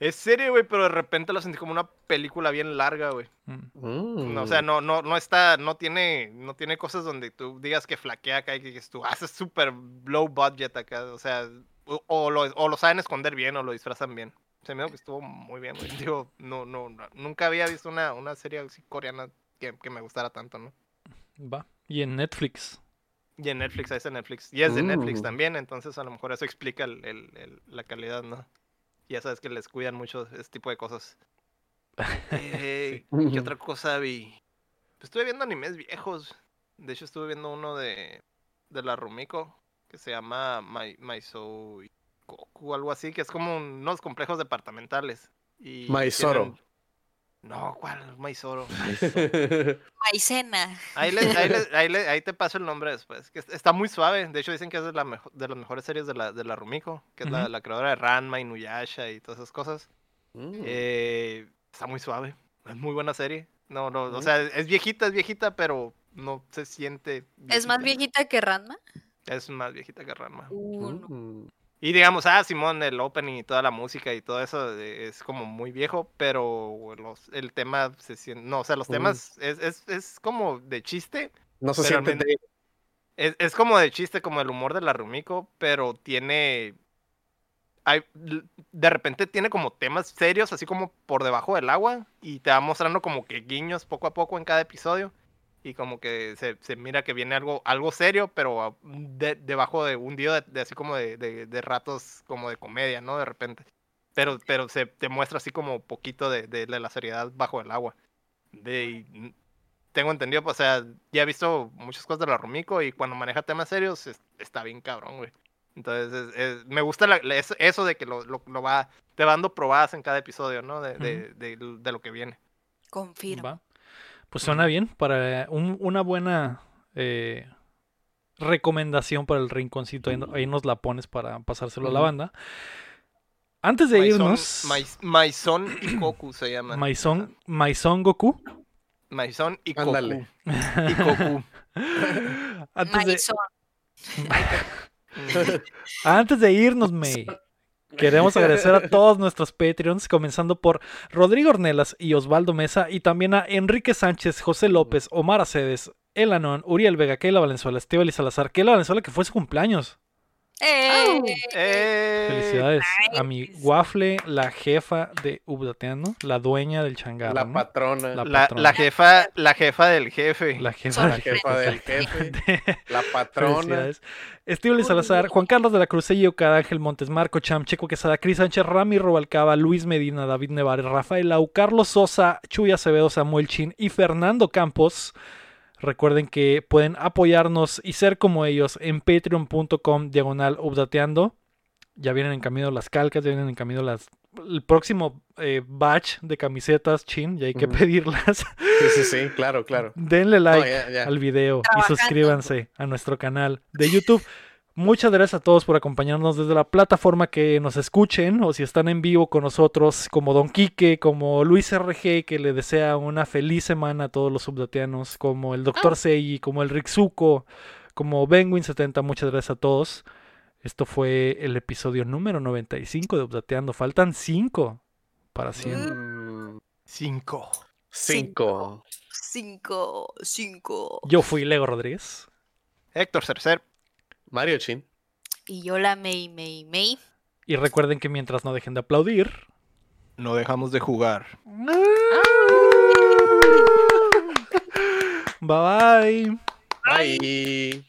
Es serie, güey, pero de repente lo sentí como una película bien larga, güey. mm. No, o sea, no, no, no está, no tiene, no tiene cosas donde tú digas que flaquea acá y que dices tú, haces súper low budget acá, o sea, o, o lo, o lo saben esconder bien o lo disfrazan bien. Se me dijo que estuvo muy bien, güey. Digo, no, no, no, nunca había visto una, una serie así coreana que, que me gustara tanto, ¿no? Va. Y en Netflix. Y en Netflix, ahí está Netflix. Y es de Netflix Mm. también, entonces a lo mejor eso explica el- el- el- la calidad, ¿no? Ya sabes que les cuidan mucho ese tipo de cosas. Eh, ¿Qué otra cosa vi? Pues estuve viendo animes viejos. De hecho, estuve viendo uno de, de la Rumiko que se llama Mai- Maisou Goku, algo así, que es como unos complejos departamentales. Y Maizoro. tienen- No, ¿cuál? Maizoro. Maicena. Ahí, ahí, ahí te paso el nombre después. Que es- está muy suave. De hecho, dicen que es de, la mejo- de las mejores series de la, de la Rumiko. Que es la, creadora de Ranma, Inuyasha y todas esas cosas. Mm. Eh, está muy suave. Es muy buena serie. No, no, o Mm. sea, es viejita, es viejita, pero no se siente. ¿Es más viejita que Ranma? Es más viejita que Ranma. Uh, no. Y digamos, ah, Simón, el opening y toda la música y todo eso eh, es como muy viejo, pero los, el tema se siente. No, o sea, los temas es, es, es como de chiste. No se siente men- Es, es como de chiste, como el humor de la Rumiko, pero tiene. Hay, de repente tiene como temas serios, así como por debajo del agua, y te va mostrando como que guiños poco a poco en cada episodio. Y como que se, se mira que viene algo, algo serio, pero de- debajo de un día de, de así como de, de- de ratos como de comedia, ¿no? De repente. Pero, pero se te muestra así como poquito de, de- de la seriedad bajo el agua. De, y tengo entendido, pues, o sea, ya he visto muchas cosas de la Rumiko y cuando maneja temas serios es- está bien cabrón, güey. Entonces, es- es- me gusta la- la- eso, de que lo, lo- lo va, te va dando probadas en cada episodio, ¿no? De, de- de- de lo que viene. Confirmo. Va. Pues suena bien para un- una buena eh, recomendación para el rinconcito. Ahí, no- ahí nos la pones para pasárselo a la banda. Antes de Maison- irnos, Mais- Maison y Koku se llaman. Maison, Maison Goku. Maison y Koku. Ándale. Y Koku. Antes de, Maizón. Antes de irnos, May, queremos agradecer a todos nuestros Patreons, comenzando por Rodrigo Ornelas y Osvaldo Mesa, y también a Enrique Sánchez, José López, Omar Acedes, Elanon, Uriel Vega, Keila Valenzuela, Esteban y Salazar, Keila Valenzuela, que fue su cumpleaños. ¡Eh! Eh, Felicidades a mi nice. Waffle, la jefa de Ubdateando, la dueña del changarro. La patrona. La La, La, patrona. la jefa, la jefa del jefe. La jefa, del jefa del jefe. de- La patrona. Estíbal Salazar, Juan Carlos de la Crucella, Cada Ángel Montes, Marco Cham, Checo Quesada, Cris Sánchez, Rami Robalcaba, Luis Medina, David Nevares, Rafael Lau, Carlos Sosa, Chuy Acevedo, Samuel Chin y Fernando Campos. Recuerden que pueden apoyarnos y ser como ellos en patreon.com diagonal updateando. Ya vienen en camino las calcas, ya vienen en camino las el próximo eh, batch de camisetas chin, y hay que pedirlas. Sí, sí, sí, claro, claro. Denle No, like al video y suscríbanse a nuestro canal de YouTube. Muchas gracias a todos por acompañarnos desde la plataforma que nos escuchen o si están en vivo con nosotros, como Don Quique, como Luis RG, que le desea una feliz semana a todos los subdateanos, como el Dr. Seiji, como el Rixuko, como Benwin70. Muchas gracias a todos. Esto fue el episodio número 95 de Updateando. Faltan 5 para 100. Mm, Cinco. cinco. Cinco, cinco. Yo fui Lego Rodríguez. Héctor Cercer. Mario Chin. Y yo la May, May, May. Y recuerden que mientras no dejen de aplaudir, No dejamos de jugar. Bye bye. Bye.